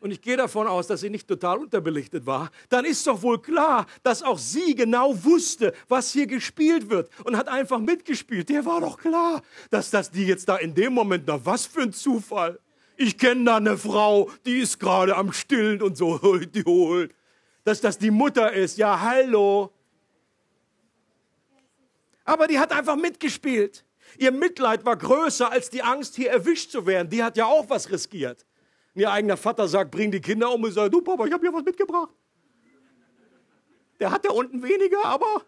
und ich gehe davon aus, dass sie nicht total unterbelichtet war, dann ist doch wohl klar, dass auch sie genau wusste, was hier gespielt wird und hat einfach mitgespielt. Der war doch klar, dass das die jetzt da in dem Moment, na was für ein Zufall. Ich kenne da eine Frau, die ist gerade am Stillen und so, [laughs] die holt. Dass das die Mutter ist, ja hallo. Aber die hat einfach mitgespielt. Ihr Mitleid war größer als die Angst, hier erwischt zu werden. Die hat ja auch was riskiert. Ihr eigener Vater sagt, bring die Kinder um und sagt, du Papa, ich habe hier was mitgebracht. Der hat da unten weniger, aber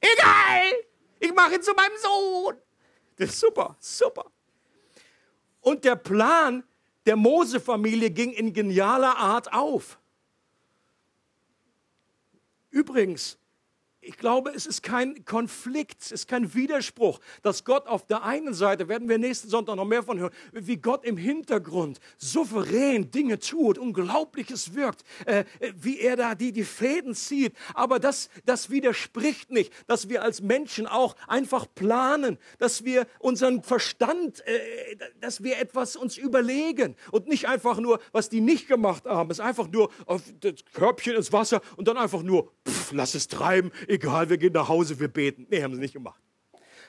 egal, ich mache ihn zu meinem Sohn. Das ist super, super. Und der Plan der Mose-Familie ging in genialer Art auf. Übrigens, ich glaube, es ist kein Konflikt, es ist kein Widerspruch, dass Gott auf der einen Seite, werden wir nächsten Sonntag noch mehr von hören, wie Gott im Hintergrund souverän Dinge tut, Unglaubliches wirkt, äh, wie er da die, die Fäden zieht. Aber das, das widerspricht nicht, dass wir als Menschen auch einfach planen, dass wir unseren Verstand, äh, dass wir etwas uns überlegen und nicht einfach nur, was die nicht gemacht haben, ist einfach nur auf das Körbchen ins Wasser und dann einfach nur, pff, lass es treiben, egal, wir gehen nach Hause, wir beten. Nee, haben sie nicht gemacht.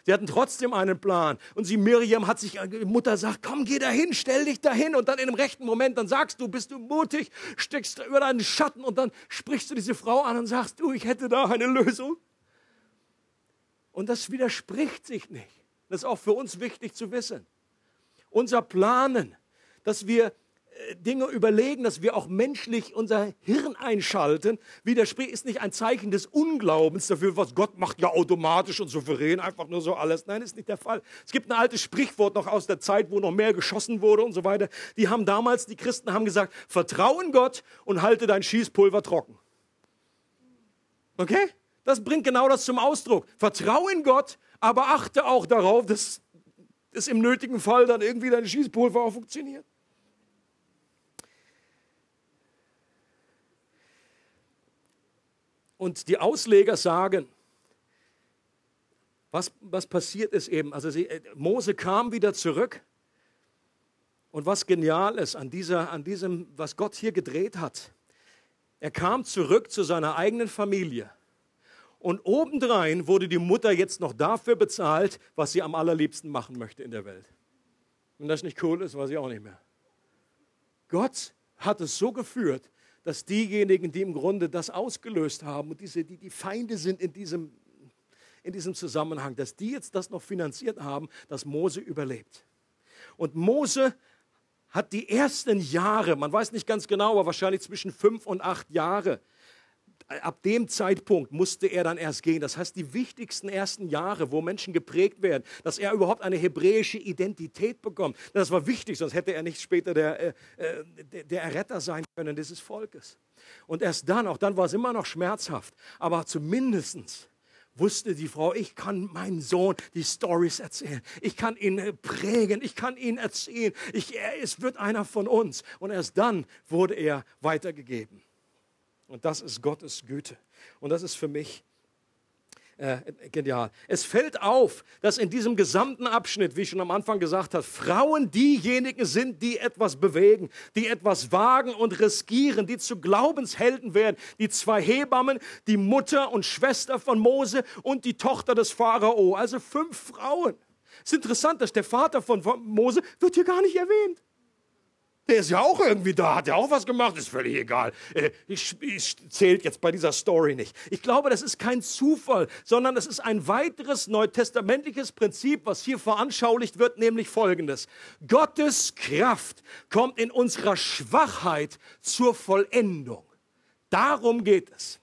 Sie hatten trotzdem einen Plan. Und sie, Miriam, hat sich, die Mutter sagt, komm, geh dahin, stell dich dahin. Und dann in dem rechten Moment, dann sagst du, bist du mutig, steckst über deinen Schatten und dann sprichst du diese Frau an und sagst, du, ich hätte da eine Lösung. Und das widerspricht sich nicht. Das ist auch für uns wichtig zu wissen. Unser Planen, dass wir Dinge überlegen, dass wir auch menschlich unser Hirn einschalten, widerspricht, ist nicht ein Zeichen des Unglaubens dafür, was Gott macht ja automatisch und souverän, einfach nur so alles. Nein, ist nicht der Fall. Es gibt ein altes Sprichwort noch aus der Zeit, wo noch mehr geschossen wurde und so weiter. Die haben damals, die Christen haben gesagt, vertrauen Gott und halte dein Schießpulver trocken. Okay? Das bringt genau das zum Ausdruck. Vertraue in Gott, aber achte auch darauf, dass es im nötigen Fall dann irgendwie dein Schießpulver auch funktioniert. Und die Ausleger sagen, was, was passiert ist eben, also sie, äh, Mose kam wieder zurück und was genial ist an, dieser, an diesem, was Gott hier gedreht hat, er kam zurück zu seiner eigenen Familie. Und obendrein wurde die Mutter jetzt noch dafür bezahlt, was sie am allerliebsten machen möchte in der Welt. Wenn das nicht cool ist, weiß ich auch nicht mehr. Gott hat es so geführt, dass diejenigen, die im Grunde das ausgelöst haben und diese, die die Feinde sind in diesem, in diesem Zusammenhang, dass die jetzt das noch finanziert haben, dass Mose überlebt. Und Mose hat die ersten Jahre, man weiß nicht ganz genau, aber wahrscheinlich zwischen fünf und acht Jahre, ab dem Zeitpunkt musste er dann erst gehen. Das heißt, die wichtigsten ersten Jahre, wo Menschen geprägt werden, dass er überhaupt eine hebräische Identität bekommt. Das war wichtig, sonst hätte er nicht später der, äh, äh der Erretter sein können dieses Volkes. Und erst dann, auch dann war es immer noch schmerzhaft, aber zumindestens wusste die Frau, ich kann meinem Sohn die Stories erzählen. Ich kann ihn äh, prägen, ich kann ihn erzählen. Ich, er, es wird einer von uns. Und erst dann wurde er weitergegeben. Und das ist Gottes Güte. Und das ist für mich äh, genial. Es fällt auf, dass in diesem gesamten Abschnitt, wie ich schon am Anfang gesagt habe, Frauen diejenigen sind, die etwas bewegen, die etwas wagen und riskieren, die zu Glaubenshelden werden. Die zwei Hebammen, die Mutter und Schwester von Mose und die Tochter des Pharao. Also fünf Frauen. Es ist interessant, dass der Vater von Mose wird hier gar nicht erwähnt. Der ist ja auch irgendwie da, hat ja auch was gemacht, ist völlig egal. Äh, ich, ich, zählt jetzt bei dieser Story nicht. Ich glaube, das ist kein Zufall, sondern es ist ein weiteres neutestamentliches Prinzip, was hier veranschaulicht wird, nämlich folgendes. Gottes Kraft kommt in unserer Schwachheit zur Vollendung. Darum geht es.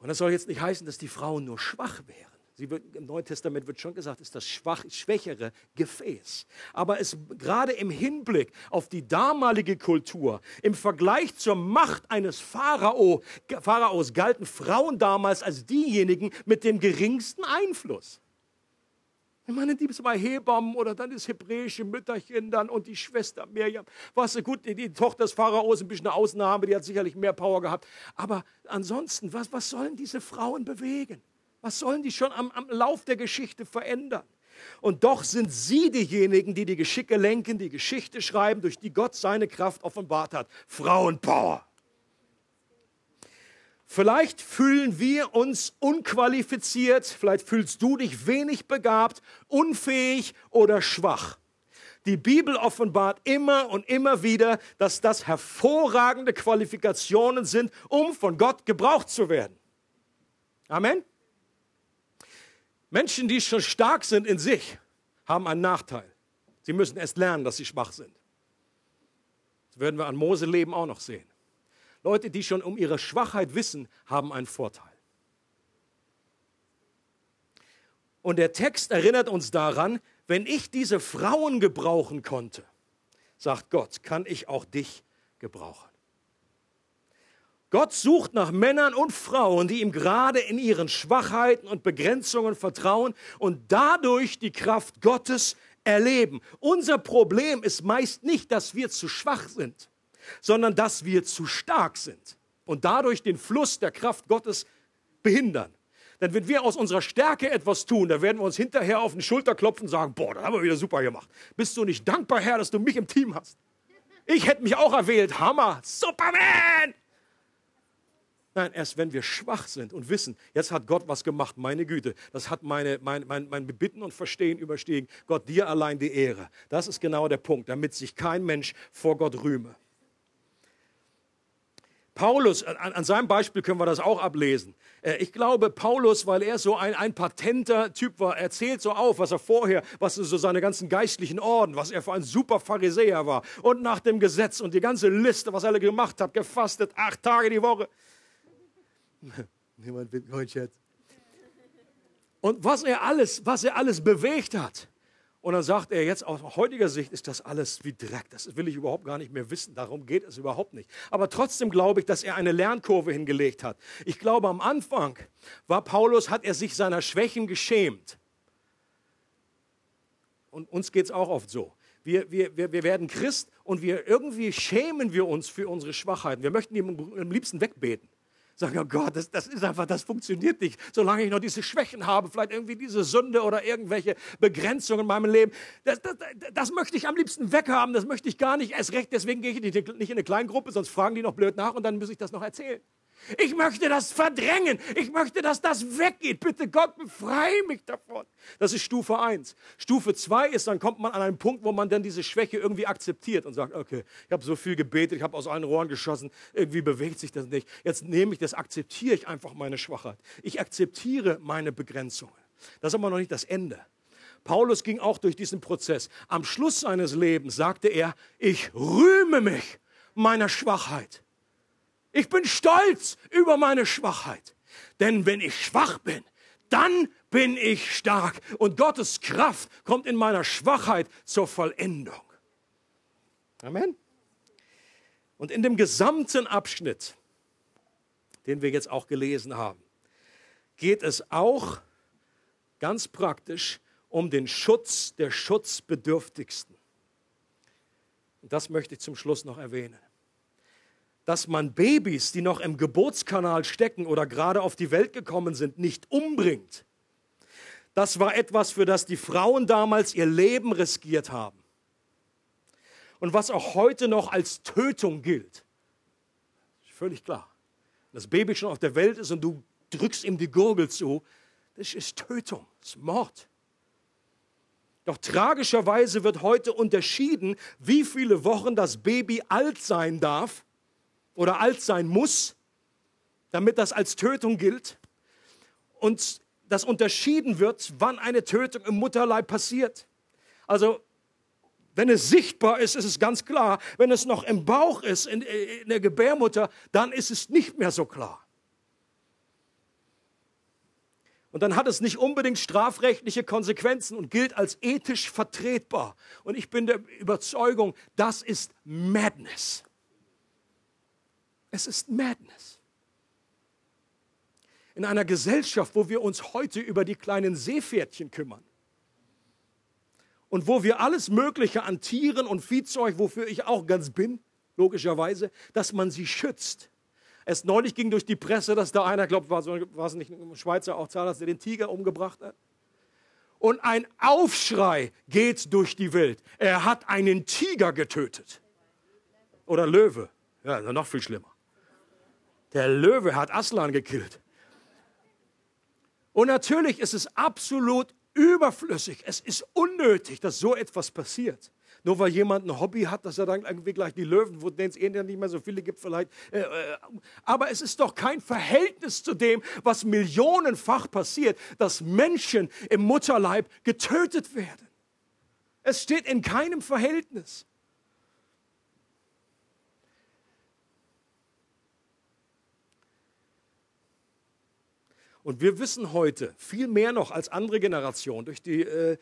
Und das soll jetzt nicht heißen, dass die Frauen nur schwach wären. Wird, Im Neuen Testament wird schon gesagt, ist das schwach, schwächere Gefäß. Aber es gerade im Hinblick auf die damalige Kultur, im Vergleich zur Macht eines Pharao, Pharaos galten Frauen damals als diejenigen mit dem geringsten Einfluss. Ich meine, die zwei Hebammen oder dann das hebräische Mütterchen dann und die Schwester Mirjam. Was gut, die, die Tochter des Pharaos ist ein bisschen eine Ausnahme, die hat sicherlich mehr Power gehabt. Aber ansonsten, was, was sollen diese Frauen bewegen? Was sollen die schon am, am Lauf der Geschichte verändern? Und doch sind sie diejenigen, die die Geschicke lenken, die Geschichte schreiben, durch die Gott seine Kraft offenbart hat. Frauenpower. Vielleicht fühlen wir uns unqualifiziert, vielleicht fühlst du dich wenig begabt, unfähig oder schwach. Die Bibel offenbart immer und immer wieder, dass das hervorragende Qualifikationen sind, um von Gott gebraucht zu werden. Amen. Menschen, die schon stark sind in sich, haben einen Nachteil. Sie müssen erst lernen, dass sie schwach sind. Das werden wir an Mose Leben auch noch sehen. Leute, die schon um ihre Schwachheit wissen, haben einen Vorteil. Und der Text erinnert uns daran, wenn ich diese Frauen gebrauchen konnte, sagt Gott, kann ich auch dich gebrauchen. Gott sucht nach Männern und Frauen, die ihm gerade in ihren Schwachheiten und Begrenzungen vertrauen und dadurch die Kraft Gottes erleben. Unser Problem ist meist nicht, dass wir zu schwach sind, sondern dass wir zu stark sind und dadurch den Fluss der Kraft Gottes behindern. Denn wenn wir aus unserer Stärke etwas tun, dann werden wir uns hinterher auf den Schulter klopfen und sagen, boah, das haben wir wieder super gemacht. Bist du nicht dankbar, Herr, dass du mich im Team hast? Ich hätte mich auch erwählt. Hammer. Superman! Nein, erst wenn wir schwach sind und wissen, jetzt hat Gott was gemacht, meine Güte, das hat meine, mein, mein, mein Bitten und Verstehen überstiegen. Gott, dir allein die Ehre. Das ist genau der Punkt, damit sich kein Mensch vor Gott rühme. Paulus, an, an, seinem Beispiel können wir das auch ablesen. Äh, ich glaube, Paulus, weil er so ein, ein patenter Typ war, erzählt so auf, was er vorher, was so seine ganzen geistlichen Orden, was er für ein super Pharisäer war und nach dem Gesetz und die ganze Liste, was er gemacht hat, gefastet, acht Tage die Woche. [laughs] Niemand will mein Schatz. Und was er alles, was er alles bewegt hat. Und dann sagt er jetzt aus heutiger Sicht ist das alles wie Dreck. Das will ich überhaupt gar nicht mehr wissen. Darum geht es überhaupt nicht. Aber trotzdem glaube ich, dass er eine Lernkurve hingelegt hat. Ich glaube, am Anfang war Paulus, hat er sich seiner Schwächen geschämt. und uns geht es auch oft so. Wir, wir, wir, wir werden Christ und wir irgendwie schämen wir uns für unsere Schwachheiten. Wir möchten die am liebsten wegbeten. Sagen, oh Gott, das, das ist einfach, das funktioniert nicht. Solange ich noch diese Schwächen habe, vielleicht irgendwie diese Sünde oder irgendwelche Begrenzungen in meinem Leben, das, das, das möchte ich am liebsten weghaben, das möchte ich gar nicht erst recht. Deswegen gehe ich nicht in eine Kleingruppe, sonst fragen die noch blöd nach und dann muss ich das noch erzählen. Ich möchte das verdrängen. Ich möchte, dass das weggeht. Bitte Gott, befreie mich davon. Das ist Stufe 1. Stufe 2 ist, dann kommt man an einen Punkt, wo man dann diese Schwäche irgendwie akzeptiert und sagt, okay, ich habe so viel gebetet, ich habe aus allen Rohren geschossen, irgendwie bewegt sich das nicht. Jetzt nehme ich das, akzeptiere ich einfach meine Schwachheit. Ich akzeptiere meine Begrenzungen. Das ist aber noch nicht das Ende. Paulus ging auch durch diesen Prozess. Am Schluss seines Lebens sagte er, ich rühme mich meiner Schwachheit. Ich bin stolz über meine Schwachheit. Denn wenn ich schwach bin, dann bin ich stark. Und Gottes Kraft kommt in meiner Schwachheit zur Vollendung. Amen. Und in dem gesamten Abschnitt, den wir jetzt auch gelesen haben, geht es auch ganz praktisch um den Schutz der Schutzbedürftigsten. Und das möchte ich zum Schluss noch erwähnen dass man Babys, die noch im Geburtskanal stecken oder gerade auf die Welt gekommen sind, nicht umbringt. Das war etwas, für das die Frauen damals ihr Leben riskiert haben. Und was auch heute noch als Tötung gilt. Völlig klar. Das Baby schon auf der Welt ist und du drückst ihm die Gurgel zu, das ist Tötung, das ist Mord. Doch tragischerweise wird heute unterschieden, wie viele Wochen das Baby alt sein darf oder alt sein muss, damit das als Tötung gilt. Und das unterschieden wird, wann eine Tötung im Mutterleib passiert. Also, wenn es sichtbar ist, ist es ganz klar. Wenn es noch im Bauch ist, in, in der Gebärmutter, dann ist es nicht mehr so klar. Und dann hat es nicht unbedingt strafrechtliche Konsequenzen und gilt als ethisch vertretbar. Und ich bin der Überzeugung, das ist Madness. Es ist Madness. In einer Gesellschaft, wo wir uns heute über die kleinen Seepferdchen kümmern und wo wir alles Mögliche an Tieren und Viehzeug, wofür ich auch ganz bin, logischerweise, dass man sie schützt. Erst neulich ging durch die Presse, dass da einer, glaubt, war, so, war es nicht ein Schweizer auch Zahnarzt, der den Tiger umgebracht hat. Und ein Aufschrei geht durch die Welt. Er hat einen Tiger getötet. Oder Löwe. Ja, noch viel schlimmer. Der Löwe hat Aslan gekillt. Und natürlich ist es absolut überflüssig. Es ist unnötig, dass so etwas passiert. Nur weil jemand ein Hobby hat, dass er dann irgendwie gleich die Löwen, wo es eh nicht mehr so viele gibt, vielleicht. Äh, äh, aber es ist doch kein Verhältnis zu dem, was millionenfach passiert, dass Menschen im Mutterleib getötet werden. Es steht in keinem Verhältnis. Und wir wissen heute viel mehr noch als andere Generationen durch die äh,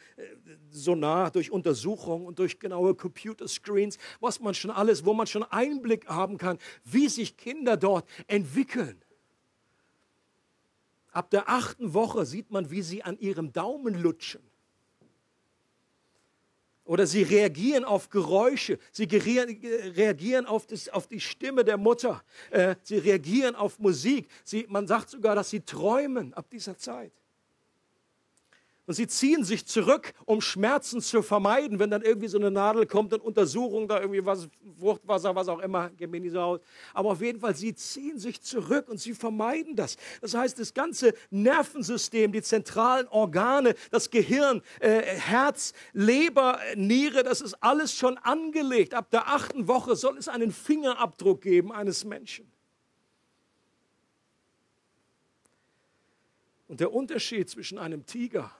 Sonar, durch Untersuchungen und durch genaue Computerscreens, was man schon alles, wo man schon Einblick haben kann, wie sich Kinder dort entwickeln. Ab der achten Woche sieht man, wie sie an ihrem Daumen lutschen. Oder sie reagieren auf Geräusche, sie reagieren auf, das, auf die Stimme der Mutter, äh, sie reagieren auf Musik. Sie, man sagt sogar, dass sie träumen ab dieser Zeit. Und sie ziehen sich zurück, um Schmerzen zu vermeiden, wenn dann irgendwie so eine Nadel kommt und Untersuchung, da irgendwie was, Fruchtwasser, was auch immer, nicht so. Aber auf jeden Fall, sie ziehen sich zurück und sie vermeiden das. Das heißt, das ganze Nervensystem, die zentralen Organe, das Gehirn, äh, Herz, Leber, Niere, das ist alles schon angelegt. Ab der achten Woche soll es einen Fingerabdruck geben eines Menschen. Und der Unterschied zwischen einem Tiger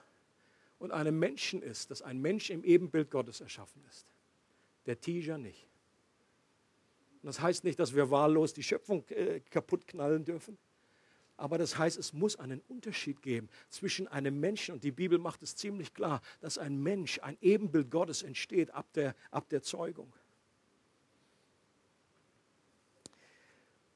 und einem Menschen ist, dass ein Mensch im Ebenbild Gottes erschaffen ist. Der Tiger nicht. Und das heißt nicht, dass wir wahllos die Schöpfung äh, kaputt knallen dürfen. Aber das heißt, es muss einen Unterschied geben zwischen einem Menschen, und die Bibel macht es ziemlich klar, dass ein Mensch, ein Ebenbild Gottes entsteht ab der, ab der Zeugung.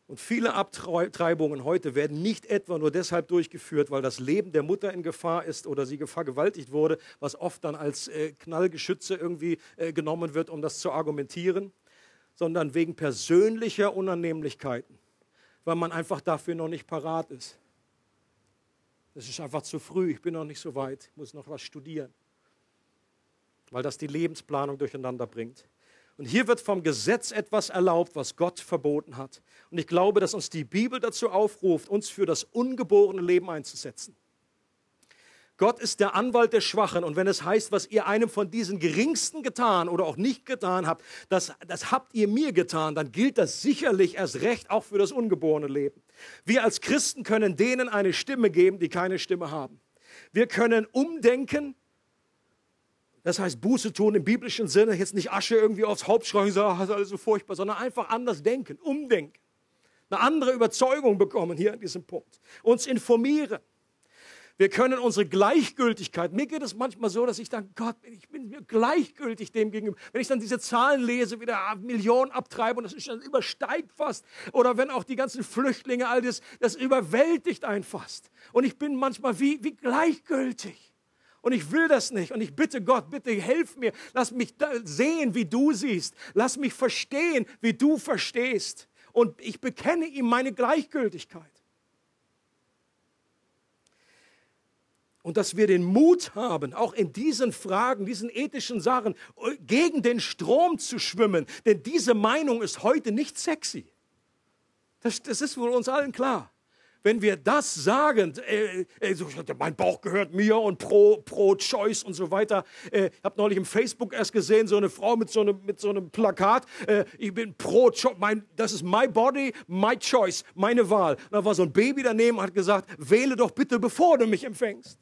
Und viele Abtreibungen heute werden nicht etwa nur deshalb durchgeführt, weil das Leben der Mutter in Gefahr ist oder sie vergewaltigt wurde, was oft dann als äh, Knallgeschütze irgendwie äh, genommen wird, um das zu argumentieren, sondern wegen persönlicher Unannehmlichkeiten, weil man einfach dafür noch nicht parat ist. Es ist einfach zu früh, ich bin noch nicht so weit, muss noch was studieren, weil das die Lebensplanung durcheinander bringt. Und hier wird vom Gesetz etwas erlaubt, was Gott verboten hat. Und ich glaube, dass uns die Bibel dazu aufruft, uns für das ungeborene Leben einzusetzen. Gott ist der Anwalt der Schwachen. Und wenn es heißt, was ihr einem von diesen Geringsten getan oder auch nicht getan habt, das, das habt ihr mir getan, dann gilt das sicherlich erst recht auch für das ungeborene Leben. Wir als Christen können denen eine Stimme geben, die keine Stimme haben. Wir können umdenken das heißt, Buße tun im biblischen Sinne, jetzt nicht Asche irgendwie aufs Haupt schreien, so, das ist alles so furchtbar, sondern einfach anders denken, umdenken. Eine andere Überzeugung bekommen hier an diesem Punkt. Uns informieren. Wir können unsere Gleichgültigkeit, mir geht es manchmal so, dass ich dann, Gott, ich bin mir gleichgültig dem gegenüber. Wenn ich dann diese Zahlen lese, wieder Millionen abtreibe und das, ist, das übersteigt fast. Oder wenn auch die ganzen Flüchtlinge, all das, das überwältigt einen fast. Und ich bin manchmal wie, wie gleichgültig. Und ich will das nicht. Und ich bitte Gott, bitte hilf mir. Lass mich sehen, wie du siehst. Lass mich verstehen, wie du verstehst. Und ich bekenne ihm meine Gleichgültigkeit. Und dass wir den Mut haben, auch in diesen Fragen, diesen ethischen Sachen, gegen den Strom zu schwimmen. Denn diese Meinung ist heute nicht sexy. Das, das ist wohl uns allen klar wenn wir das sagen, äh, äh, mein Bauch gehört mir und pro, pro Choice und so weiter. Äh, ich habe neulich im Facebook erst gesehen, so eine Frau mit so einem, mit so einem Plakat, äh, ich bin pro Choice, das ist my body, my choice, meine Wahl. Und da war so ein Baby daneben und hat gesagt, wähle doch bitte, bevor du mich empfängst.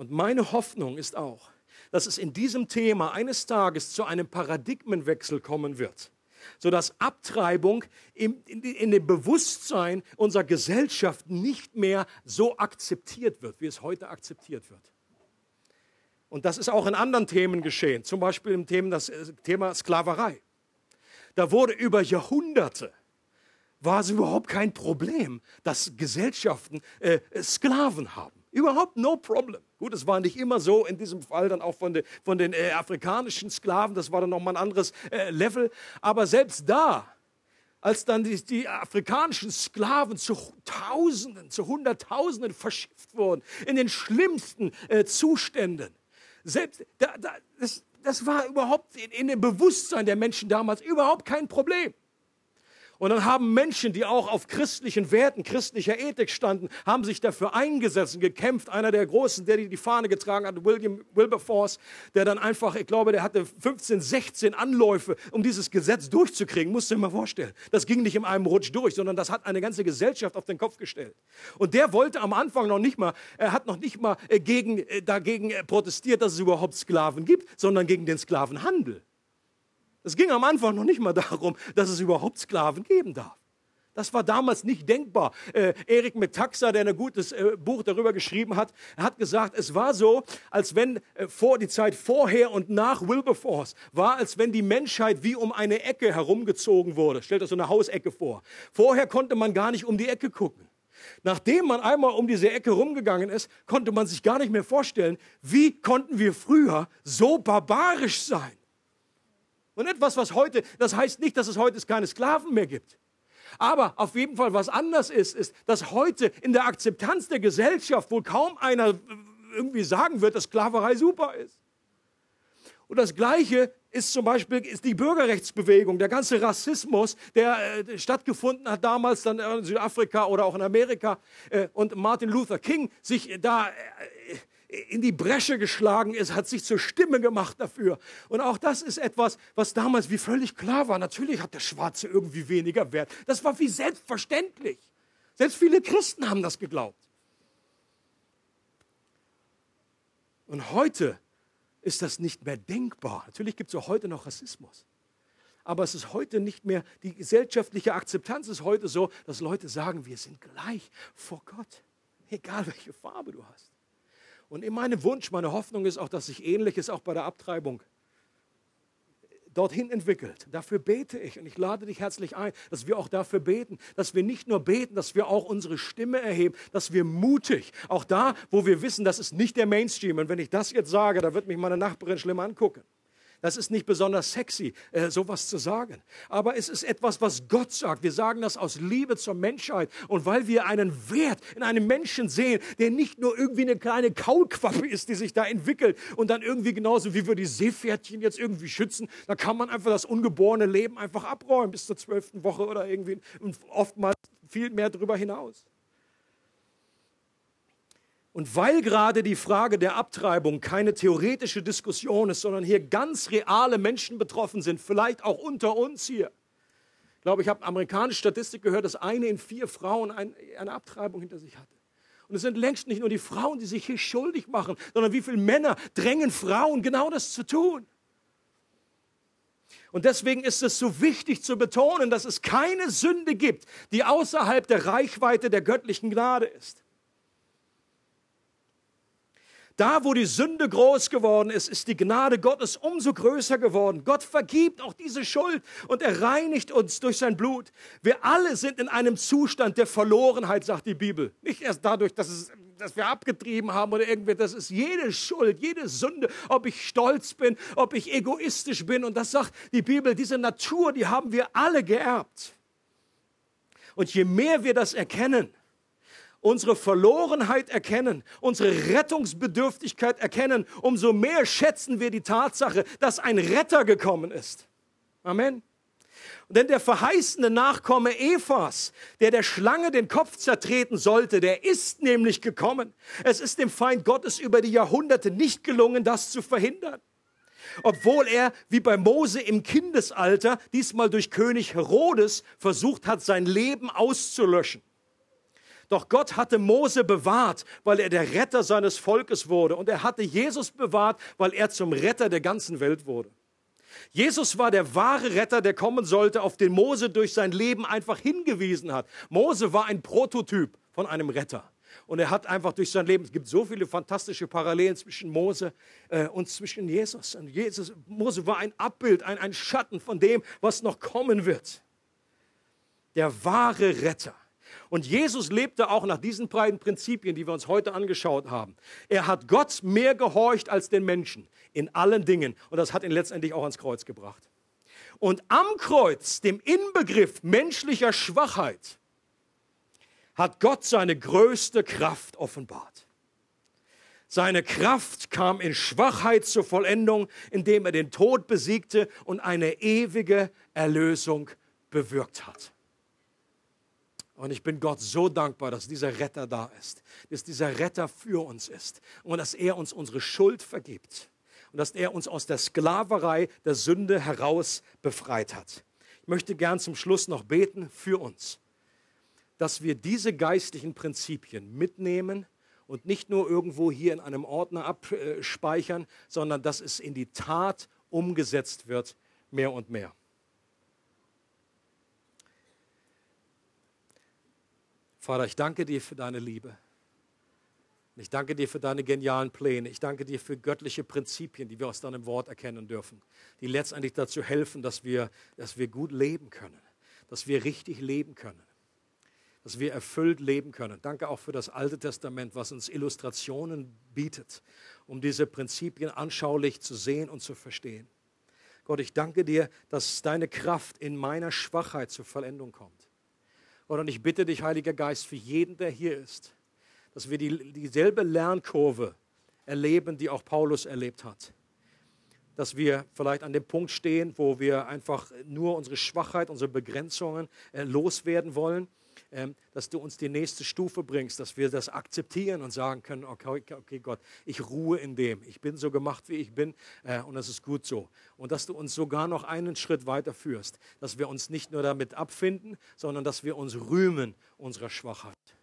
Und meine Hoffnung ist auch, dass es in diesem Thema eines Tages zu einem Paradigmenwechsel kommen wird sodass Abtreibung in, in, in dem Bewusstsein unserer Gesellschaft nicht mehr so akzeptiert wird, wie es heute akzeptiert wird. Und das ist auch in anderen Themen geschehen, zum Beispiel im Thema, das äh, Thema Sklaverei. Da wurde über Jahrhunderte war es überhaupt kein Problem, dass Gesellschaften äh, Sklaven haben. Überhaupt no problem. Gut, es war nicht immer so, in diesem Fall dann auch von, de, von den äh, afrikanischen Sklaven, das war dann nochmal ein anderes äh, Level. Aber selbst da, als dann die, die, afrikanischen Sklaven zu Tausenden, zu Hunderttausenden verschifft wurden, in den schlimmsten äh, Zuständen, selbst da, da, das, das war überhaupt in, in dem Bewusstsein der Menschen damals überhaupt kein Problem. Und dann haben Menschen, die auch auf christlichen Werten, christlicher Ethik standen, haben sich dafür eingesetzt und gekämpft. Einer der Großen, der die Fahne getragen hat, William Wilberforce, der dann einfach, ich glaube, der hatte 15, 16 Anläufe, um dieses Gesetz durchzukriegen. Musst du dir mal vorstellen. Das ging nicht in einem Rutsch durch, sondern das hat eine ganze Gesellschaft auf den Kopf gestellt. Und der wollte am Anfang noch nicht mal, er hat noch nicht mal äh, gegen, äh, dagegen äh, protestiert, dass es überhaupt Sklaven gibt, sondern gegen den Sklavenhandel. Es ging am Anfang noch nicht mal darum, dass es überhaupt Sklaven geben darf. Das war damals nicht denkbar. Äh, Erik Metaxa, der ein gutes äh, Buch darüber geschrieben hat, hat gesagt, es war so, als wenn äh, vor die Zeit vorher und nach Wilberforce war, als wenn die Menschheit wie um eine Ecke herumgezogen wurde. Stellt euch so eine Hausecke vor. Vorher konnte man gar nicht um die Ecke gucken. Nachdem man einmal um diese Ecke rumgegangen ist, konnte man sich gar nicht mehr vorstellen, wie konnten wir früher so barbarisch sein. Und etwas, was heute, das heißt nicht, dass es heute keine Sklaven mehr gibt. Aber auf jeden Fall, was anders ist, ist, dass heute in der Akzeptanz der Gesellschaft wohl kaum einer irgendwie sagen wird, dass Sklaverei super ist. Und das Gleiche ist zum Beispiel ist die Bürgerrechtsbewegung, der ganze Rassismus, der äh, stattgefunden hat damals dann in Südafrika oder auch in Amerika äh, und Martin Luther King sich da äh, in die Bresche geschlagen ist, hat sich zur Stimme gemacht dafür. Und auch das ist etwas, was damals wie völlig klar war. Natürlich hat der Schwarze irgendwie weniger Wert. Das war wie selbstverständlich. Selbst viele Christen haben das geglaubt. Und heute ist das nicht mehr denkbar. Natürlich gibt es auch heute noch Rassismus. Aber es ist heute nicht mehr, die gesellschaftliche Akzeptanz ist heute so, dass Leute sagen, wir sind gleich vor Gott, egal welche Farbe du hast. Und in meinem Wunsch, meine Hoffnung ist auch, dass sich Ähnliches auch bei der Abtreibung dorthin entwickelt. Dafür bete ich und ich lade dich herzlich ein, dass wir auch dafür beten, dass wir nicht nur beten, dass wir auch unsere Stimme erheben, dass wir mutig, auch da, wo wir wissen, das ist nicht der Mainstream und wenn ich das jetzt sage, da wird mich meine Nachbarin schlimm angucken. Das ist nicht besonders sexy, äh, sowas zu sagen. Aber es ist etwas, was Gott sagt. Wir sagen das aus Liebe zur Menschheit und weil wir einen Wert in einem Menschen sehen, der nicht nur irgendwie eine kleine Kaulquappe ist, die sich da entwickelt und dann irgendwie genauso wie wir die Seepferdchen jetzt irgendwie schützen, da kann man einfach das ungeborene Leben einfach abräumen bis zur zwölften Woche oder irgendwie und oftmals viel mehr darüber hinaus. Und weil gerade die Frage der Abtreibung keine theoretische Diskussion ist, sondern hier ganz reale Menschen betroffen sind, vielleicht auch unter uns hier. Ich glaube, ich habe amerikanische Statistik gehört, dass eine in vier Frauen eine Abtreibung hinter sich hatte. Und es sind längst nicht nur die Frauen, die sich hier schuldig machen, sondern wie viele Männer drängen Frauen, genau das zu tun. Und deswegen ist es so wichtig zu betonen, dass es keine Sünde gibt, die außerhalb der Reichweite der göttlichen Gnade ist. Da, wo die Sünde groß geworden ist, ist die Gnade Gottes umso größer geworden. Gott vergibt auch diese Schuld und er reinigt uns durch sein Blut. Wir alle sind in einem Zustand der Verlorenheit, sagt die Bibel. Nicht erst dadurch, dass, es, dass wir abgetrieben haben oder irgendwie, das ist jede Schuld, jede Sünde, ob ich stolz bin, ob ich egoistisch bin. Und das sagt die Bibel, diese Natur, die haben wir alle geerbt. Und je mehr wir das erkennen, unsere Verlorenheit erkennen, unsere Rettungsbedürftigkeit erkennen, umso mehr schätzen wir die Tatsache, dass ein Retter gekommen ist. Amen. Denn der verheißene Nachkomme Evas, der der Schlange den Kopf zertreten sollte, der ist nämlich gekommen. Es ist dem Feind Gottes über die Jahrhunderte nicht gelungen, das zu verhindern. Obwohl er, wie bei Mose im Kindesalter, diesmal durch König Herodes versucht hat, sein Leben auszulöschen. Doch Gott hatte Mose bewahrt, weil er der Retter seines Volkes wurde. Und er hatte Jesus bewahrt, weil er zum Retter der ganzen Welt wurde. Jesus war der wahre Retter, der kommen sollte, auf den Mose durch sein Leben einfach hingewiesen hat. Mose war ein Prototyp von einem Retter. Und er hat einfach durch sein Leben, es gibt so viele fantastische Parallelen zwischen Mose äh, und zwischen Jesus. Und Jesus. Mose war ein Abbild, ein, ein Schatten von dem, was noch kommen wird. Der wahre Retter. Und Jesus lebte auch nach diesen beiden Prinzipien, die wir uns heute angeschaut haben. Er hat Gott mehr gehorcht als den Menschen in allen Dingen. Und das hat ihn letztendlich auch ans Kreuz gebracht. Und am Kreuz, dem Inbegriff menschlicher Schwachheit, hat Gott seine größte Kraft offenbart. Seine Kraft kam in Schwachheit zur Vollendung, indem er den Tod besiegte und eine ewige Erlösung bewirkt hat. Und ich bin Gott so dankbar, dass dieser Retter da ist, dass dieser Retter für uns ist und dass er uns unsere Schuld vergibt und dass er uns aus der Sklaverei der Sünde heraus befreit hat. Ich möchte gern zum Schluss noch beten für uns, dass wir diese geistlichen Prinzipien mitnehmen und nicht nur irgendwo hier in einem Ordner abspeichern, sondern dass es in die Tat umgesetzt wird, mehr und mehr. Vater, ich danke dir für deine Liebe. Ich danke dir für deine genialen Pläne. Ich danke dir für göttliche Prinzipien, die wir aus deinem Wort erkennen dürfen, die letztendlich dazu helfen, dass wir, dass wir gut leben können, dass wir richtig leben können, dass wir erfüllt leben können. Danke auch für das Alte Testament, was uns Illustrationen bietet, um diese Prinzipien anschaulich zu sehen und zu verstehen. Gott, ich danke dir, dass deine Kraft in meiner Schwachheit zur Vollendung kommt. Und ich bitte dich, Heiliger Geist, für jeden, der hier ist, dass wir die, dieselbe Lernkurve erleben, die auch Paulus erlebt hat. Dass wir vielleicht an dem Punkt stehen, wo wir einfach nur unsere Schwachheit, unsere Begrenzungen äh, loswerden wollen dass du uns die nächste Stufe bringst, dass wir das akzeptieren und sagen können, okay, okay Gott, ich ruhe in dem, ich bin so gemacht, wie ich bin äh, und das ist gut so. Und dass du uns sogar noch einen Schritt weiter führst, dass wir uns nicht nur damit abfinden, sondern dass wir uns rühmen unserer Schwachheit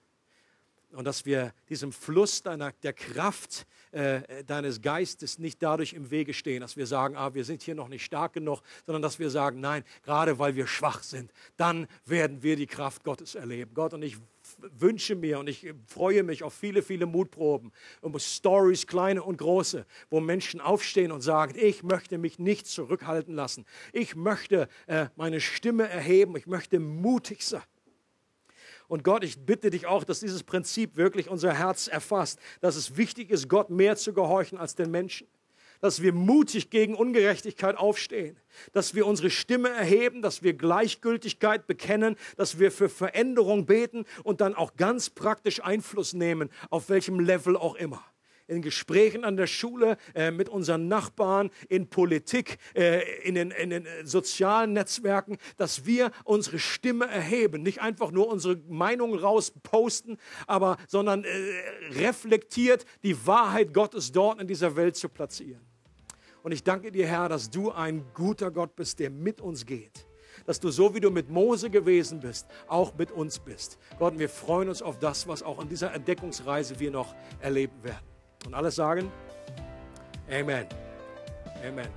und dass wir diesem Fluss deiner, der Kraft äh, deines Geistes nicht dadurch im Wege stehen, dass wir sagen, ah, wir sind hier noch nicht stark genug, sondern dass wir sagen, nein, gerade weil wir schwach sind, dann werden wir die Kraft Gottes erleben. Gott, und ich wünsche mir und ich freue mich auf viele, viele Mutproben und Stories, kleine und große, wo Menschen aufstehen und sagen, ich möchte mich nicht zurückhalten lassen. Ich möchte äh, meine Stimme erheben. Ich möchte mutig sein. Und Gott, ich bitte dich auch, dass dieses Prinzip wirklich unser Herz erfasst, dass es wichtig ist, Gott mehr zu gehorchen als den Menschen. Dass wir mutig gegen Ungerechtigkeit aufstehen, dass wir unsere Stimme erheben, dass wir Gleichgültigkeit bekennen, dass wir für Veränderung beten und dann auch ganz praktisch Einfluss nehmen, auf welchem Level auch immer in Gesprächen an der Schule, äh, mit unseren Nachbarn, in Politik, äh, in, den, in, den, sozialen Netzwerken, dass wir unsere Stimme erheben, nicht einfach nur unsere Meinung rausposten, aber sondern äh, reflektiert die Wahrheit Gottes dort in dieser Welt zu platzieren. Und ich danke dir, Herr, dass du ein guter Gott bist, der mit uns geht. Dass du so wie du mit Mose gewesen bist, auch mit uns bist. Gott, wir freuen uns auf das, was auch in dieser Entdeckungsreise wir noch erleben werden. Und alle sagen, Amen. Amen.